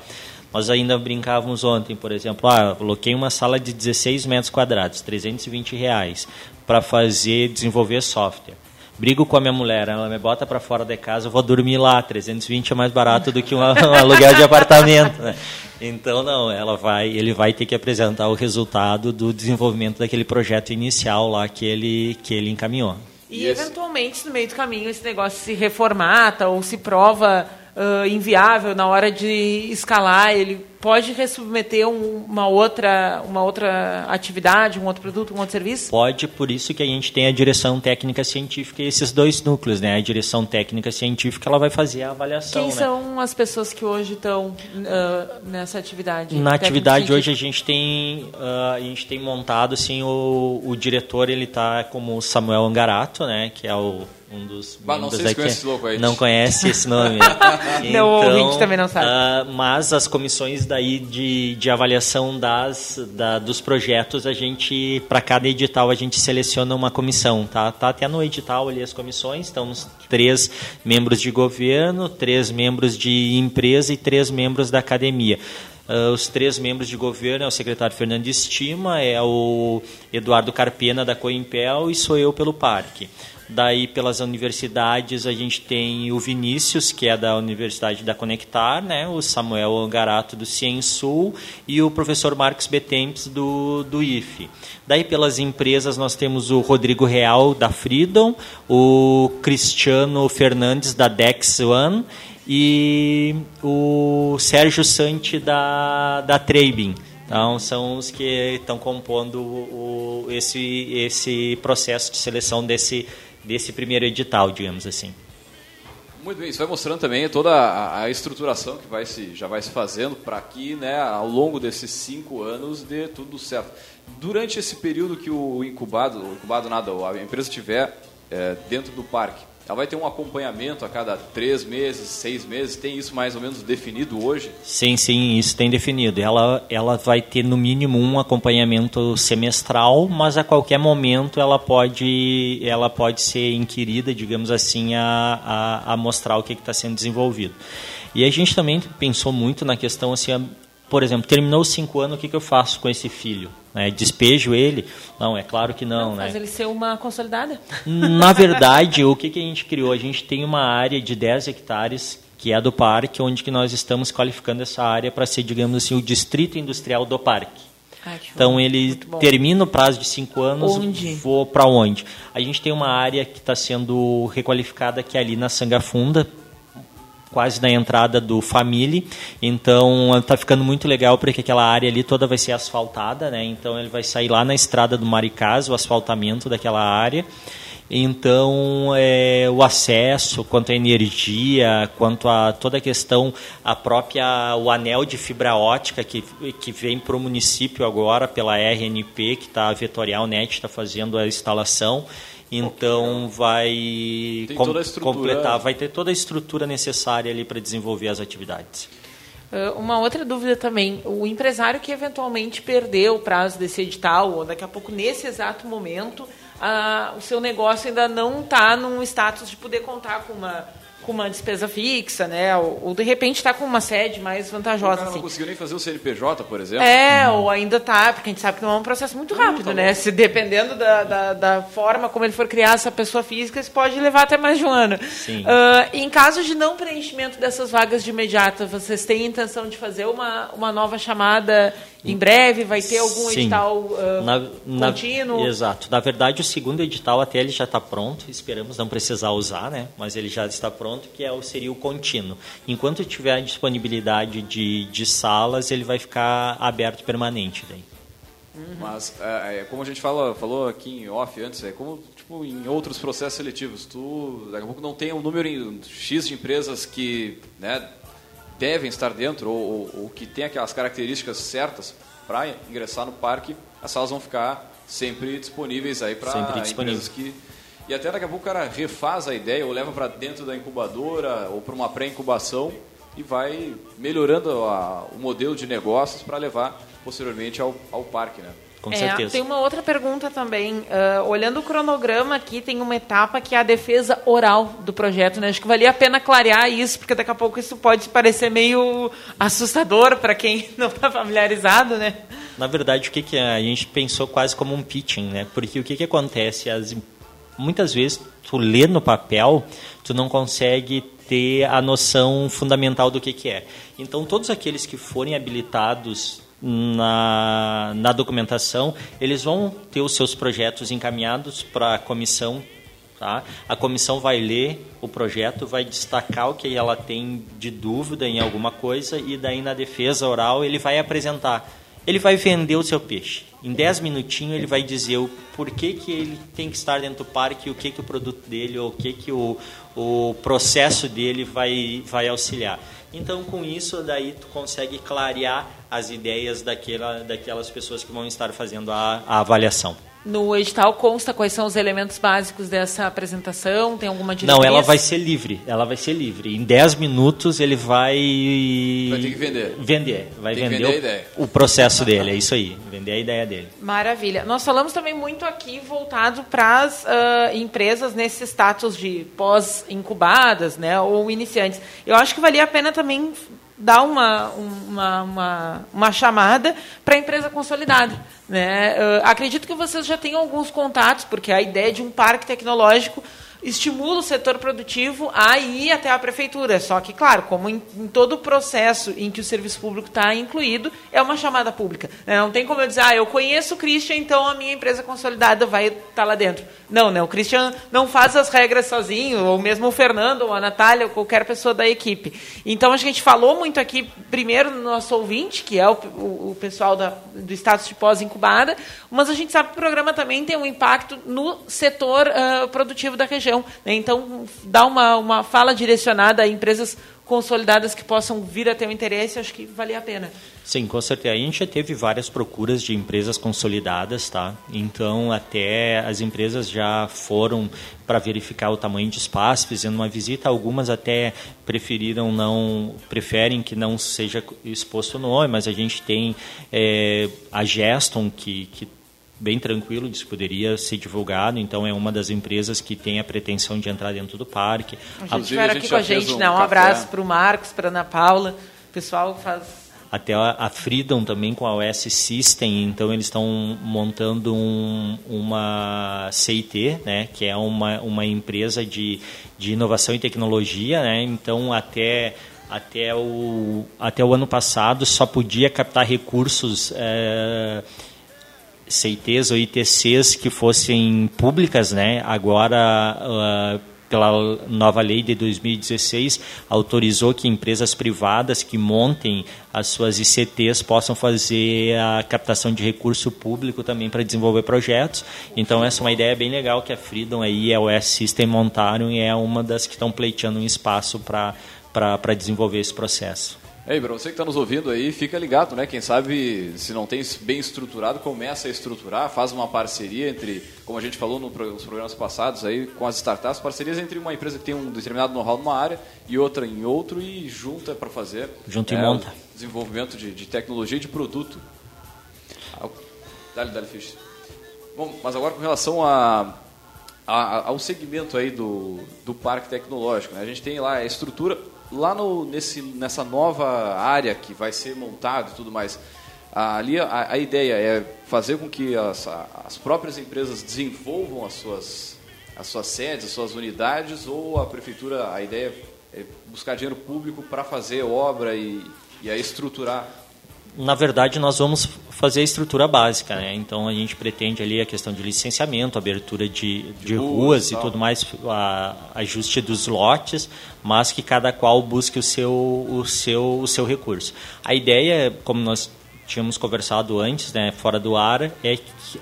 [SPEAKER 3] Nós ainda brincávamos ontem, por exemplo, ah, coloquei uma sala de 16 metros quadrados, 320 reais, para fazer, desenvolver software. Brigo com a minha mulher, ela me bota para fora de casa, eu vou dormir lá, 320 é mais barato do que um, aluguel de apartamento, né? Então não, ela vai, ele vai ter que apresentar o resultado do desenvolvimento daquele projeto inicial lá que ele que ele encaminhou.
[SPEAKER 2] E, eventualmente, no meio do caminho, esse negócio se reformata ou se prova ah, inviável na hora de escalar, ele pode resubmeter um- uma, outra, uma outra atividade, um outro produto, um outro serviço?
[SPEAKER 3] Pode, por isso que a gente tem a direção técnica científica e esses dois núcleos, né? A direção técnica científica ela vai fazer a avaliação.
[SPEAKER 2] Quem
[SPEAKER 3] né?
[SPEAKER 2] são as pessoas que hoje estão ah, nessa atividade?
[SPEAKER 3] Na atividade hoje a gente tem ah, a gente tem montado assim o, o diretor ele está como Samuel Angarato, né? Que é o um dos
[SPEAKER 1] bah,
[SPEAKER 3] membros
[SPEAKER 1] não sei
[SPEAKER 3] aqui.
[SPEAKER 1] conhece esse louco aí.
[SPEAKER 3] Não conhece esse nome.
[SPEAKER 2] não, o ouvinte também não sabe.
[SPEAKER 3] Uh, mas as comissões daí de, de avaliação das, da, dos projetos, a gente, para cada edital, a gente seleciona uma comissão, tá? Tá até no edital ali as comissões, estão três membros de governo, três membros de empresa e três membros da academia. Uh, os três membros de governo é o secretário Fernando Estima, é o Eduardo Carpena da Coimpel e sou eu pelo parque. Daí, pelas universidades, a gente tem o Vinícius, que é da Universidade da Conectar, né? o Samuel Angarato, do Ciensul, e o professor Marcos Betempes, do, do IFE. Daí, pelas empresas, nós temos o Rodrigo Real, da Freedom, o Cristiano Fernandes, da Dex One, e o Sérgio Santi, da, da Treibin. Então, são os que estão compondo o, esse, esse processo de seleção desse, desse primeiro edital, digamos assim.
[SPEAKER 1] Muito bem, isso vai mostrando também toda a, estruturação que vai se, já vai se fazendo para que, né, ao longo desses cinco anos, dê tudo certo. Durante esse período que o incubado, o incubado nada, a empresa estiver é, dentro do parque, ela vai ter um acompanhamento a cada três meses, seis meses? Tem isso mais ou menos definido hoje?
[SPEAKER 3] Sim, sim, isso tem definido. Ela, ela vai ter no mínimo um acompanhamento semestral, mas a qualquer momento ela pode, ela pode ser inquirida, digamos assim, a, a, a mostrar o que está sendo desenvolvido. E a gente também pensou muito na questão assim, por exemplo, terminou os cinco anos, o que, que eu faço com esse filho? Né? Despejo ele? Não, é claro que não. não
[SPEAKER 2] faz
[SPEAKER 3] né?
[SPEAKER 2] ele ser uma consolidada?
[SPEAKER 3] Na verdade, o que, que a gente criou? A gente tem uma área de 10 hectares que é do parque, onde que nós estamos qualificando essa área para ser, digamos assim, o distrito industrial do parque.
[SPEAKER 2] Ai,
[SPEAKER 3] então ele termina o prazo de cinco anos,
[SPEAKER 2] onde?
[SPEAKER 3] vou para onde? A gente tem uma área que está sendo requalificada que é ali na Sangafunda, quase na entrada do Família. Então está ficando muito legal porque aquela área ali toda vai ser asfaltada, né? Então ele vai sair lá na estrada do Maricás, o asfaltamento daquela área. Então, é, o acesso, quanto à energia, quanto a toda a questão, a própria, o anel de fibra ótica que, que vem para o município agora pela RNP, que está a Vetorial Net está fazendo a instalação. Então vai
[SPEAKER 1] com,
[SPEAKER 3] completar, vai ter toda a estrutura necessária ali para desenvolver as atividades.
[SPEAKER 2] Uh, uma outra dúvida também, o empresário que eventualmente perdeu o prazo desse edital, ou daqui a pouco nesse exato momento, uh, o seu negócio ainda não está num status de poder contar com uma com uma despesa fixa, né? Ou, ou de repente está com uma sede mais vantajosa. O cara
[SPEAKER 1] assim.
[SPEAKER 2] não
[SPEAKER 1] conseguiu nem fazer o CNPJ, por exemplo.
[SPEAKER 2] É, uhum. ou ainda está, porque a gente sabe que não é um processo muito rápido, tá né? Se dependendo da, da, da, forma como ele for criar essa pessoa física, isso pode levar até mais de um ano.
[SPEAKER 3] Sim.
[SPEAKER 2] Uh, em caso de não preenchimento dessas vagas de imediato, vocês têm intenção de fazer uma, uma nova chamada em breve? Vai ter algum
[SPEAKER 3] Sim.
[SPEAKER 2] edital uh,
[SPEAKER 3] na,
[SPEAKER 2] contínuo?
[SPEAKER 3] Na, exato. Na verdade, o segundo edital até ele já está pronto. Esperamos não precisar usar, né? Mas ele já está pronto, que é o, seria o contínuo. Enquanto tiver disponibilidade de, de salas, ele vai ficar aberto permanente daí.
[SPEAKER 1] Uhum. Mas, é, é, como a gente fala, falou aqui em off antes, é como tipo, em outros processos seletivos, tu daqui a pouco não tem um número X de empresas que né, devem estar dentro ou, ou, ou que tem aquelas características certas para ingressar no parque, as salas vão ficar sempre disponíveis aí para empresas que e até daqui a pouco o cara refaz a ideia ou leva para dentro da incubadora ou para uma pré-incubação e vai melhorando a, o modelo de negócios para levar posteriormente ao, ao parque, né?
[SPEAKER 3] Com
[SPEAKER 2] é,
[SPEAKER 3] certeza.
[SPEAKER 2] Tem uma outra pergunta também. Uh, olhando o cronograma aqui, tem uma etapa que é a defesa oral do projeto. Né? Acho que valia a pena clarear isso, porque daqui a pouco isso pode parecer meio assustador para quem não está familiarizado, né?
[SPEAKER 3] Na verdade, o que, que é? A gente pensou quase como um pitching, né? Porque o que, que acontece? As, muitas vezes, tu lê no papel, tu não consegue ter a noção fundamental do que, que é. Então, todos aqueles que forem habilitados na, na documentação, eles vão ter os seus projetos encaminhados para a comissão. Tá? A comissão vai ler o projeto, vai destacar o que ela tem de dúvida em alguma coisa e daí na defesa oral ele vai apresentar. Ele vai vender o seu peixe. Em 10 minutinhos ele vai dizer o porquê que ele tem que estar dentro do parque, o que, que o produto dele, ou o que, que o, o processo dele vai, vai auxiliar. Então, com isso, daí tu consegue clarear as ideias daquela, daquelas pessoas que vão estar fazendo a, a avaliação.
[SPEAKER 2] No edital consta quais são os elementos básicos dessa apresentação? Tem alguma diretriz?
[SPEAKER 3] Não, ela vai ser livre. Ela vai ser livre. Em 10 minutos ele vai.
[SPEAKER 1] Vai ter que vender.
[SPEAKER 3] Vender. Vai
[SPEAKER 1] Tem que
[SPEAKER 3] vender
[SPEAKER 1] vender a
[SPEAKER 3] o,
[SPEAKER 1] ideia.
[SPEAKER 3] o processo dele, é isso aí. Vender a ideia dele.
[SPEAKER 2] Maravilha. Nós falamos também muito aqui voltado para as ah, empresas nesse status de pós-incubadas, né, ou iniciantes. Eu acho que valia a pena também dar uma, uma, uma, uma chamada para a empresa consolidada. Né? Ah, acredito que vocês já tenham alguns contatos, porque a ideia de um parque tecnológico estimula o setor produtivo a ir até a prefeitura. Só que, claro, como em, em todo o processo em que o serviço público está incluído, é uma chamada pública. né? Não tem como eu dizer, ah, eu conheço o Christian, então a minha empresa consolidada vai estar lá dentro. Não, né? O Christian não faz as regras sozinho, ou mesmo o Fernando, ou a Natália, ou qualquer pessoa da equipe. Então, a gente falou muito aqui, primeiro, no nosso ouvinte, que é o, o- o pessoal da- do status de pós-incubada, mas a gente sabe que o programa também tem um impacto no setor ah, produtivo da região. Né? Então, dá uma, uma fala direcionada a empresas consolidadas que possam vir a ter um interesse, acho que valia a pena.
[SPEAKER 3] Sim, com certeza. A gente já teve várias procuras de empresas consolidadas, tá? Então, até as empresas já foram para verificar o tamanho de espaço, fazendo uma visita. Algumas até preferiram não, preferem que não seja exposto o nome, mas a gente tem eh, a Geston, que, que bem tranquilo, disse que poderia ser divulgado. Então, é uma das empresas que tem a pretensão de entrar dentro do parque.
[SPEAKER 2] A gente
[SPEAKER 3] A-
[SPEAKER 2] aqui
[SPEAKER 1] gente
[SPEAKER 2] com a gente,
[SPEAKER 1] um
[SPEAKER 2] né? Um abraço para o Marcos, para a Ana Paula. O pessoal faz
[SPEAKER 3] até a, a Freedom também com a OS System, então eles estão montando um, uma CIT, né, que é uma, uma empresa de, de inovação e tecnologia, né, então até até o, até o ano passado só podia captar recursos eh, CITs ou ITCs que fossem públicas, né? Agora, ah, pela nova lei de 2016, autorizou que empresas privadas que montem as suas ICTs possam fazer a captação de recurso público também para desenvolver projetos. Então, essa é uma ideia bem legal que a Freedom e a OS System montaram e é uma das que estão pleiteando um espaço para para desenvolver esse processo.
[SPEAKER 1] Ei, para você que está nos ouvindo aí, fica ligado, né? Quem sabe, se não tem bem estruturado, começa a estruturar, faz uma parceria entre, como a gente falou nos programas passados aí, com as startups, parcerias entre uma empresa que tem um determinado know-how numa área e outra em outro e junta para fazer
[SPEAKER 3] Junta e
[SPEAKER 1] né,
[SPEAKER 3] monta.
[SPEAKER 1] desenvolvimento de, de tecnologia e de produto. Dale, dale, Fish. Bom, mas agora com relação a, a- ao segmento aí do, do parque tecnológico, né? a gente tem lá a estrutura, lá no, nesse, nessa nova área que vai ser montada e tudo mais, ali a, a ideia é fazer com que as, as próprias empresas desenvolvam as suas, as suas sedes, as suas unidades, ou a prefeitura, a ideia é buscar dinheiro público para fazer obra e, e aí estruturar
[SPEAKER 3] Na verdade, nós vamos fazer a estrutura básica, né? Então a gente pretende ali a questão de licenciamento, abertura de, de,
[SPEAKER 1] ruas
[SPEAKER 3] ruas
[SPEAKER 1] e
[SPEAKER 3] tudo mais, a, ajuste dos lotes, mas que cada qual busque o seu, o seu, o seu recurso. A ideia, como nós tínhamos conversado antes, né, fora do ar, é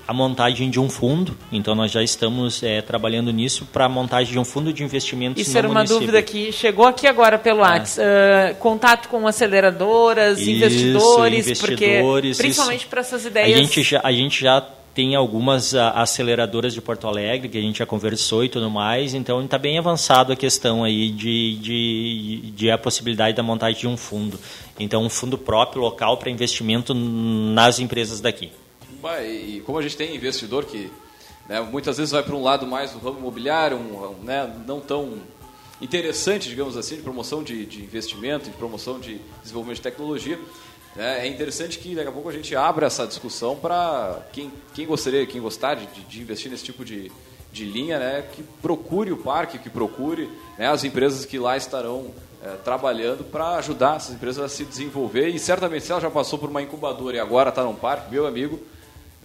[SPEAKER 3] a montagem de um fundo. Então nós já estamos eh, trabalhando nisso para a montagem de um fundo de investimentos
[SPEAKER 2] Isso era uma
[SPEAKER 3] município.
[SPEAKER 2] dúvida que chegou aqui agora pelo WhatsApp. Ah, contato com aceleradoras,
[SPEAKER 3] Isso,
[SPEAKER 2] investidores,
[SPEAKER 3] investidores,
[SPEAKER 2] porque principalmente para essas
[SPEAKER 3] A
[SPEAKER 2] ideias.
[SPEAKER 3] gente já, a gente já tem algumas ah, aceleradoras de Porto Alegre que a gente já conversou e tudo mais, então está bem avançado a questão aí de, de, de a possibilidade da montagem de um fundo. Então, um fundo próprio local para investimento nas empresas daqui.
[SPEAKER 1] E como a gente tem investidor que né, muitas vezes vai para um lado mais do ramo imobiliário, um, né, não tão interessante, digamos assim, de promoção de, de investimento, de promoção de desenvolvimento de tecnologia, é interessante que daqui a pouco a gente abra essa discussão para quem, quem gostaria, quem gostar de, de investir nesse tipo de, de linha, né, que procure o parque, que procure né, as empresas que lá estarão eh, trabalhando para ajudar essas empresas a se desenvolver e certamente se ela já passou por uma incubadora e agora está num parque, meu amigo,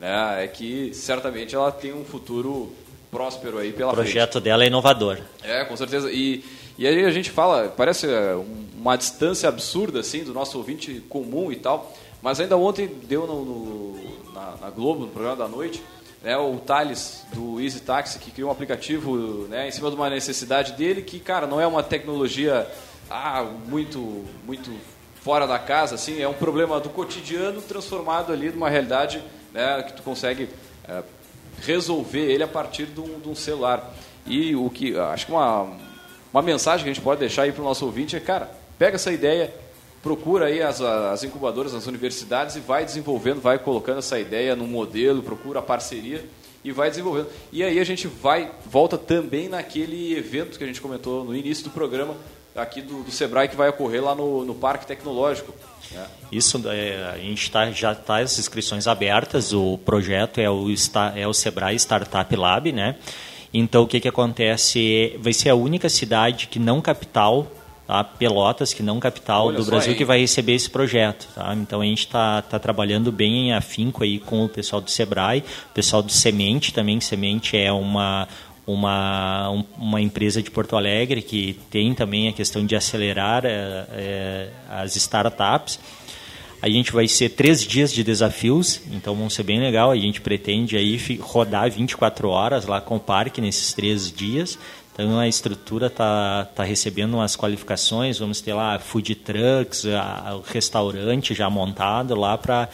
[SPEAKER 1] né, é que certamente ela tem um futuro próspero aí pela
[SPEAKER 3] O
[SPEAKER 1] frente.
[SPEAKER 3] projeto dela é inovador.
[SPEAKER 1] É, com certeza. E, e aí a gente fala, parece é, um- uma distância absurda assim do nosso ouvinte comum e tal, mas ainda ontem deu no, no- na, na Globo, no programa da noite, né, o Thales do Easy Taxi, que criou um aplicativo né, em cima de uma necessidade dele, que, cara, não é uma tecnologia ah, muito, muito fora da casa, assim, é um problema do cotidiano transformado ali numa realidade né, que tu consegue é, resolver ele a partir de um, de um celular. E o que acho que uma, uma mensagem que a gente pode deixar aí para o nosso ouvinte é, cara, pega essa ideia, procura aí as, as incubadoras nas universidades e vai desenvolvendo, vai colocando essa ideia no modelo, procura a parceria e vai desenvolvendo. E aí a gente vai, volta também naquele evento que a gente comentou no início do programa, aqui do, do Sebrae, que vai ocorrer lá no, no Parque Tecnológico.
[SPEAKER 3] É. Isso, é, a gente tá, já está as inscrições abertas, o projeto é o, é o Sebrae Startup Lab, né? Então, o que, que acontece? Vai ser a única cidade que não capital Tá? Pelotas, que não capital Olha do Brasil, aí. que vai receber esse projeto. Tá? Então a gente está tá trabalhando bem em afinco aí com o pessoal do Sebrae, o pessoal do Semente também, Semente é uma, uma, uma empresa de Porto Alegre que tem também a questão de acelerar é, é, as startups. A gente vai ser três dias de desafios, então vão ser bem legal. A gente pretende aí rodar 24 horas lá com o parque nesses três dias. Então a estrutura está tá recebendo umas qualificações, vamos ter lá food trucks, o restaurante já montado lá para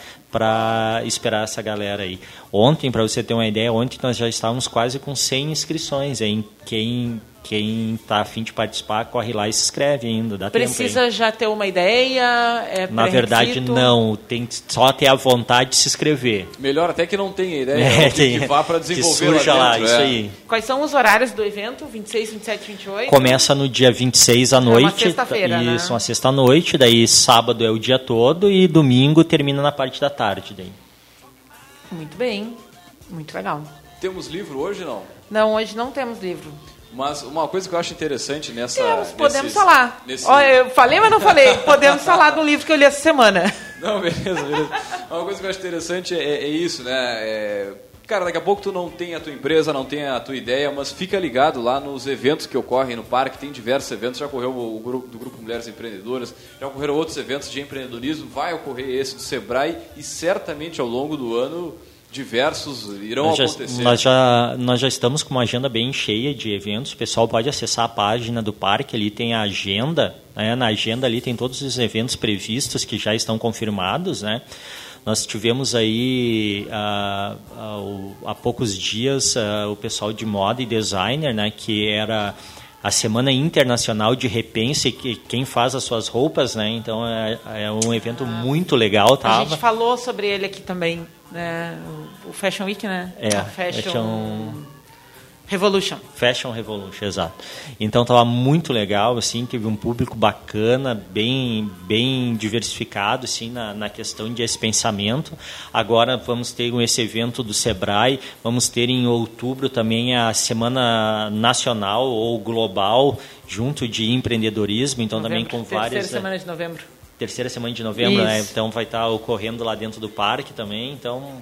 [SPEAKER 3] esperar essa galera aí. Ontem, para você ter uma ideia, ontem nós já estávamos quase com 100 inscrições em quem quem está afim de participar, corre lá e se inscreve ainda. Dá
[SPEAKER 2] Precisa já ter uma ideia? É
[SPEAKER 3] Na verdade, não. Tem só ter a vontade de se inscrever.
[SPEAKER 1] Melhor até que não tenha ideia, é, tem, que vá para desenvolver
[SPEAKER 3] que lá, dentro, lá,
[SPEAKER 1] isso
[SPEAKER 3] é. aí.
[SPEAKER 2] Quais são os horários do evento? 26, 27, 28?
[SPEAKER 3] Começa no dia 26 à noite. É uma
[SPEAKER 2] sexta-feira, né?
[SPEAKER 3] Isso, uma sexta-noite. Daí sábado é o dia todo e domingo termina na parte da tarde. Daí.
[SPEAKER 2] Muito bem. Muito legal.
[SPEAKER 1] Temos livro hoje, não?
[SPEAKER 2] Não, hoje não temos livro.
[SPEAKER 1] Mas uma coisa que eu acho interessante nessa.
[SPEAKER 2] Temos, podemos nesses, falar. Nesse... Olha, eu falei, mas não falei. Podemos falar do livro que eu li essa semana.
[SPEAKER 1] Não, beleza, beleza. Uma coisa que eu acho interessante é, é isso, né? É, cara, daqui a pouco tu não tem a tua empresa, não tem a tua ideia, mas fica ligado lá nos eventos que ocorrem no parque. Tem diversos eventos. Já ocorreu o grupo, do Grupo Mulheres Empreendedoras, já ocorreram outros eventos de empreendedorismo. Vai ocorrer esse do Sebrae e certamente ao longo do ano diversos irão
[SPEAKER 3] nós já,
[SPEAKER 1] acontecer.
[SPEAKER 3] Nós já, nós já estamos com uma agenda bem cheia de eventos. O pessoal pode acessar a página do parque, ali tem a agenda. Né? Na agenda ali tem todos os eventos previstos que já estão confirmados. Né? Nós tivemos aí há, há, poucos dias o pessoal de moda e designer, né? que era a Semana Internacional de Repense, que quem faz as suas roupas, né? Então é, é um evento ah, muito legal, tava.
[SPEAKER 2] A gente falou sobre ele aqui também né? O Fashion Week, né?
[SPEAKER 3] É, Fashion... Fashion...
[SPEAKER 2] Revolution.
[SPEAKER 3] Fashion Revolution, exato. Então estava muito legal, assim, teve um público bacana, bem, bem diversificado, assim, na, na questão de esse pensamento. Agora vamos ter esse evento do Sebrae, vamos ter em outubro também a Semana Nacional ou Global, junto de empreendedorismo, então novembro, também com várias...
[SPEAKER 2] Terceira semana de novembro
[SPEAKER 3] terceira semana de novembro, né? Então vai estar ocorrendo lá dentro do parque também. Então.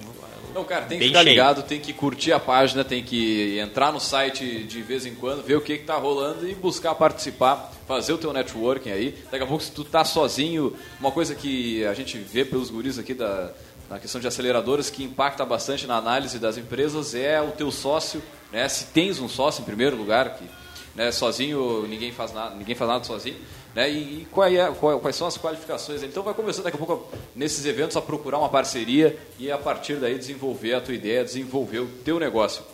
[SPEAKER 1] Não, cara, tem que ficar cheio. ligado, tem que curtir a página, tem que entrar no site de vez em quando, ver o que está rolando e buscar participar, fazer o teu networking aí. Daqui a pouco, se tu tá sozinho, uma coisa que a gente vê pelos guris aqui da, na questão de aceleradoras que impacta bastante na análise das empresas é o teu sócio, né? Se tens um sócio em primeiro lugar, que né, sozinho ninguém faz nada, ninguém faz nada sozinho. Né? E, e qual é, qual, quais são as qualificações? Então vai começando daqui a pouco nesses eventos a procurar uma parceria e a partir daí desenvolver a tua ideia, desenvolver o teu negócio.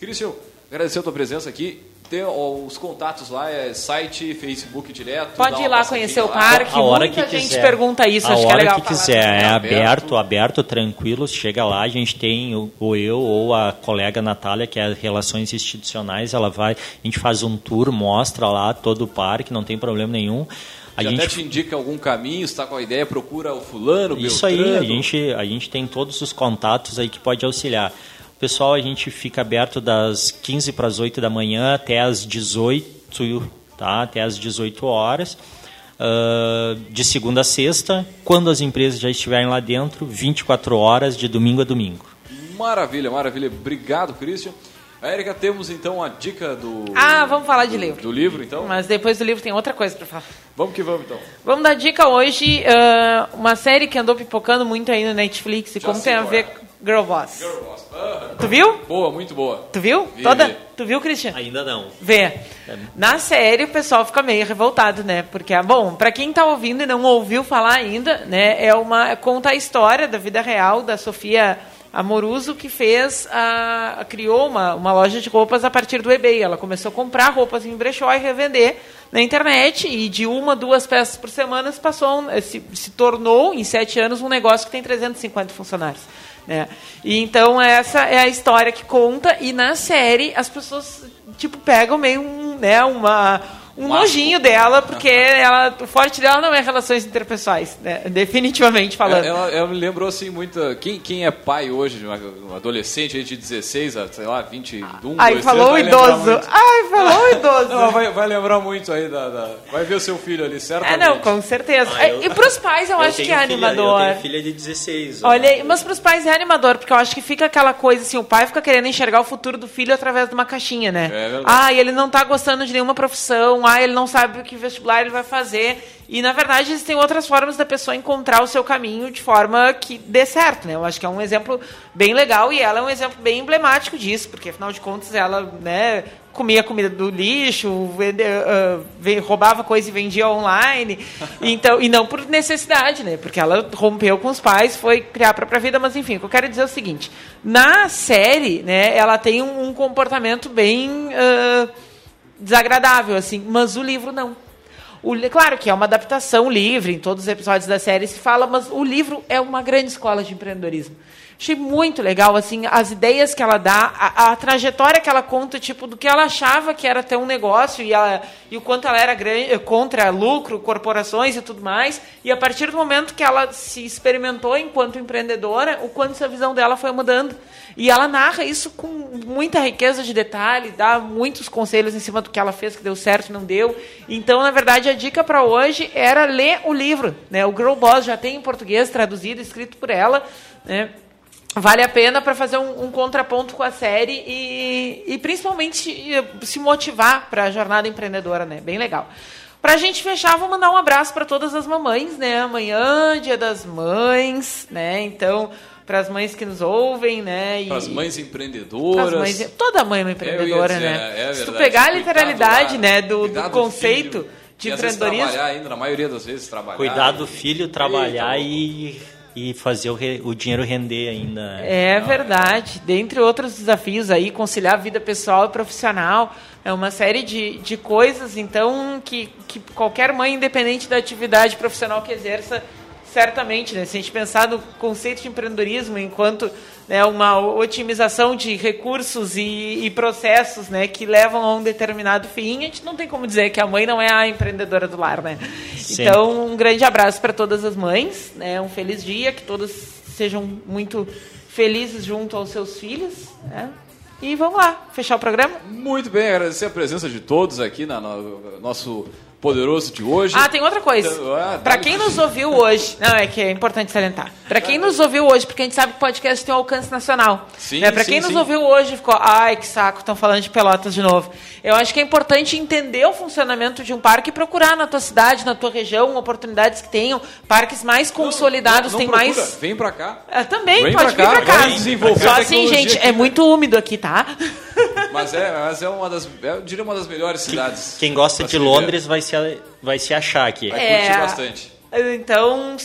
[SPEAKER 1] Cristian, agradecer a tua presença aqui tem os contatos lá, é site, Facebook direto.
[SPEAKER 2] Pode ir lá conhecer o parque. A hora Muita que gente quiser. pergunta isso,
[SPEAKER 3] a
[SPEAKER 2] acho
[SPEAKER 3] que
[SPEAKER 2] é legal.
[SPEAKER 3] que quiser, é aberto, aberto, tranquilo. Chega lá, a gente tem ou eu ou a colega Natália, que é Relações Institucionais, ela vai, a gente faz um tour, mostra lá todo o parque, não tem problema nenhum.
[SPEAKER 1] A Já gente até te indica algum caminho, está com a ideia, procura o fulano,
[SPEAKER 3] Isso
[SPEAKER 1] Beltrano.
[SPEAKER 3] aí, a gente, a gente tem todos os contatos aí que pode auxiliar. Pessoal, a gente fica aberto das 15 para as 8 da manhã até as 18, tá? Até as 18 horas. Uh, de segunda a sexta, quando as empresas já estiverem lá dentro, 24 horas de domingo a domingo.
[SPEAKER 1] Maravilha, maravilha. Obrigado, Christian. A Erika, temos então a dica do.
[SPEAKER 2] Ah, vamos falar de livro.
[SPEAKER 1] Do livro, então?
[SPEAKER 2] Mas depois do livro tem outra coisa para falar.
[SPEAKER 1] Vamos que vamos, então.
[SPEAKER 2] Vamos dar dica hoje, uh, uma série que andou pipocando muito aí no Netflix e já como tem a ver. É. Girl Boss. Girl Boss. Tu viu?
[SPEAKER 1] Boa, muito boa.
[SPEAKER 2] Tu viu?
[SPEAKER 1] Vi,
[SPEAKER 2] Toda?
[SPEAKER 1] Vi.
[SPEAKER 2] Tu viu, Cristian?
[SPEAKER 3] Ainda não.
[SPEAKER 2] Vê. É. Na série o pessoal fica meio revoltado, né? Porque, ah, bom, para quem tá ouvindo e não ouviu falar ainda, né, é uma conta a história da vida real da Sofia A Moruso que fez, a, criou uma, uma loja de roupas a partir do eBay. Ela começou a comprar roupas em brechó e revender na internet e de uma, duas peças por semana se passou, se, se tornou em sete anos um negócio que tem 350 funcionários. Né? E então essa é a história que conta e na série as pessoas tipo pegam meio um, né, uma um nojinho dela, porque ela, o forte dela não é relações interpessoais, né? definitivamente falando.
[SPEAKER 1] Ela, ela, me lembrou assim muito. Quem, quem é pai hoje, um adolescente de 16 a, sei lá, 21,
[SPEAKER 2] Ai, falou o idoso. Ai, falou o idoso.
[SPEAKER 1] Não, vai, vai lembrar muito aí da, da, Vai ver o seu filho ali, certo?
[SPEAKER 2] É, não, com certeza. Ah, eu, e pros pais eu, eu acho que é filha, animador.
[SPEAKER 3] Eu tenho filha de 16.
[SPEAKER 2] Olha, aí, mas pros pais é animador, porque eu acho que fica aquela coisa assim, o pai fica querendo enxergar o futuro do filho através de uma caixinha, né? É verdade. Ah, e ele não tá gostando de nenhuma profissão, ah, ele não sabe o que vestibular ele vai fazer. E, na verdade, existem outras formas da pessoa encontrar o seu caminho de forma que dê certo. Né? Eu acho que é um exemplo bem legal e ela é um exemplo bem emblemático disso, porque, afinal de contas, ela né, comia comida do lixo, vende, uh, roubava coisa e vendia online. então, e não por necessidade, né? porque ela rompeu com os pais, foi criar a própria vida. Mas, enfim, o que eu quero dizer é o seguinte. Na série, né, ela tem um, um comportamento bem... Uh, desagradável, assim, mas o livro não. O, claro que é uma adaptação livre, em todos os episódios da série se fala, mas o livro é uma grande escola de empreendedorismo. Achei muito legal, assim, as ideias que ela dá, a, a, trajetória que ela conta, tipo, do que ela achava que era ter um negócio e, ela, e o quanto ela era grande, contra lucro, corporações e tudo mais. E a partir do momento que ela se experimentou enquanto empreendedora, o quanto essa visão dela foi mudando. E ela narra isso com muita riqueza de detalhe, dá muitos conselhos em cima do que ela fez, que deu certo, não deu. Então, na verdade, a dica para hoje era ler o livro. Né? O Girl Boss já tem em português, traduzido, escrito por ela. Né? Vale a pena para fazer um, um, contraponto com a série e, e principalmente se motivar para a jornada empreendedora, né? Bem legal. Para a gente fechar, vou mandar um abraço para todas as mamães, né? Amanhã, Dia das Mães, né? Então, para as mães que nos ouvem, né?
[SPEAKER 1] Para as mães empreendedoras. Mães,
[SPEAKER 2] toda mãe é uma empreendedora, dizer, né? É Se tu pegar a literalidade, lá, né, do, do conceito
[SPEAKER 1] filho,
[SPEAKER 2] de empreendedorismo,
[SPEAKER 1] trabalhar ainda, na maioria das vezes trabalhar.
[SPEAKER 3] Cuidar do filho, trabalhar e e fazer o, re, o dinheiro render ainda.
[SPEAKER 2] É verdade. Dentre outros desafios aí, conciliar a vida pessoal e profissional. É uma série de, de coisas, então, que, que qualquer mãe, independente da atividade profissional que exerça, certamente, né? Se a gente pensar no conceito de empreendedorismo enquanto né, uma otimização de recursos e, e, processos né, que levam a um determinado fim, a gente não tem como dizer que a mãe não é a empreendedora do lar. Né? Então, um grande abraço para todas as mães, né, um feliz dia, que todas sejam muito felizes junto aos seus filhos. Né? E vamos lá, fechar o programa?
[SPEAKER 1] Muito bem, agradecer a presença de todos aqui no, no nosso poderoso de hoje.
[SPEAKER 2] Ah, tem outra coisa. Então, ah, para quem nos ouviu hoje, não, é que é importante salientar. Para quem nos ouviu hoje, porque a gente sabe que o podcast tem um alcance nacional. Sim, né? Para quem sim. nos ouviu hoje ficou, ai, que saco, estão falando de Pelotas de novo. Eu acho que é importante entender o funcionamento de um parque e procurar na tua cidade, na tua região, oportunidades que tenham, parques mais consolidados, não, não, não tem procura. mais
[SPEAKER 1] Vem para cá.
[SPEAKER 2] É, também Vem pode pra vir para cá. Só assim, gente, aqui, é muito úmido aqui, tá?
[SPEAKER 1] Mas é, mas é uma das, eu diria uma das melhores cidades.
[SPEAKER 3] Quem, quem gosta de Londres vai se, vai se achar aqui.
[SPEAKER 1] Vai é, curtir bastante.
[SPEAKER 2] Então,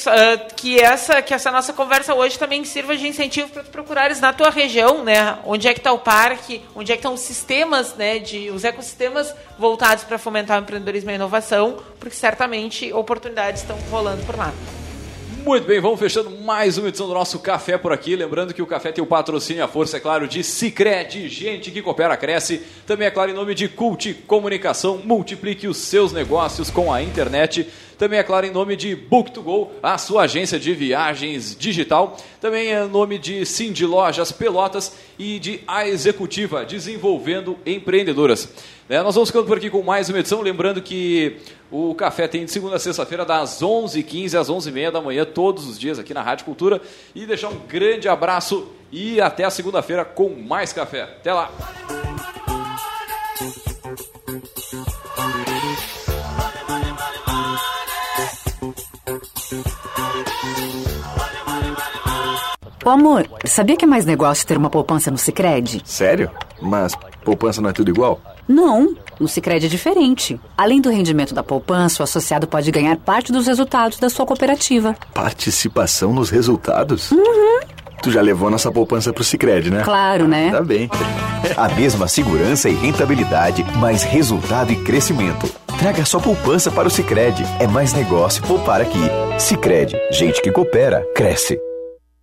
[SPEAKER 2] que essa, que essa nossa conversa hoje também sirva de incentivo para tu procurares na tua região, né? Onde é que está o parque, onde é que estão os sistemas, né? De, os ecossistemas voltados para fomentar o empreendedorismo e a inovação, porque certamente oportunidades estão rolando por lá.
[SPEAKER 1] Muito bem, vamos fechando mais uma edição do nosso Café por aqui. Lembrando que o café tem o patrocínio e a força, é claro, de Cicred, gente que coopera, cresce. Também é claro em nome de Cult Comunicação, multiplique os seus negócios com a internet. Também é claro em nome de Book2Go, a sua agência de viagens digital. Também é em nome de Cindy Lojas Pelotas e de A Executiva, desenvolvendo empreendedoras. É, nós vamos ficando por aqui com mais uma edição. Lembrando que o café tem de segunda a sexta-feira, das 11h15 às 11h30 da manhã, todos os dias aqui na Rádio Cultura. E deixar um grande abraço e até a segunda-feira com mais café. Até lá!
[SPEAKER 5] Ô amor, sabia que é mais negócio ter uma poupança no Sicredi?
[SPEAKER 6] Sério? Mas poupança não é tudo igual?
[SPEAKER 5] Não, no Sicredi é diferente. Além do rendimento da poupança, o associado pode ganhar parte dos resultados da sua cooperativa.
[SPEAKER 6] Participação nos resultados?
[SPEAKER 5] Uhum.
[SPEAKER 6] Tu já levou nossa poupança pro Sicredi, né?
[SPEAKER 5] Claro, né?
[SPEAKER 6] Tá bem.
[SPEAKER 4] A mesma segurança e rentabilidade, mais resultado e crescimento. Traga sua poupança para o Sicredi. É mais negócio poupar aqui. Sicredi, gente que coopera, cresce.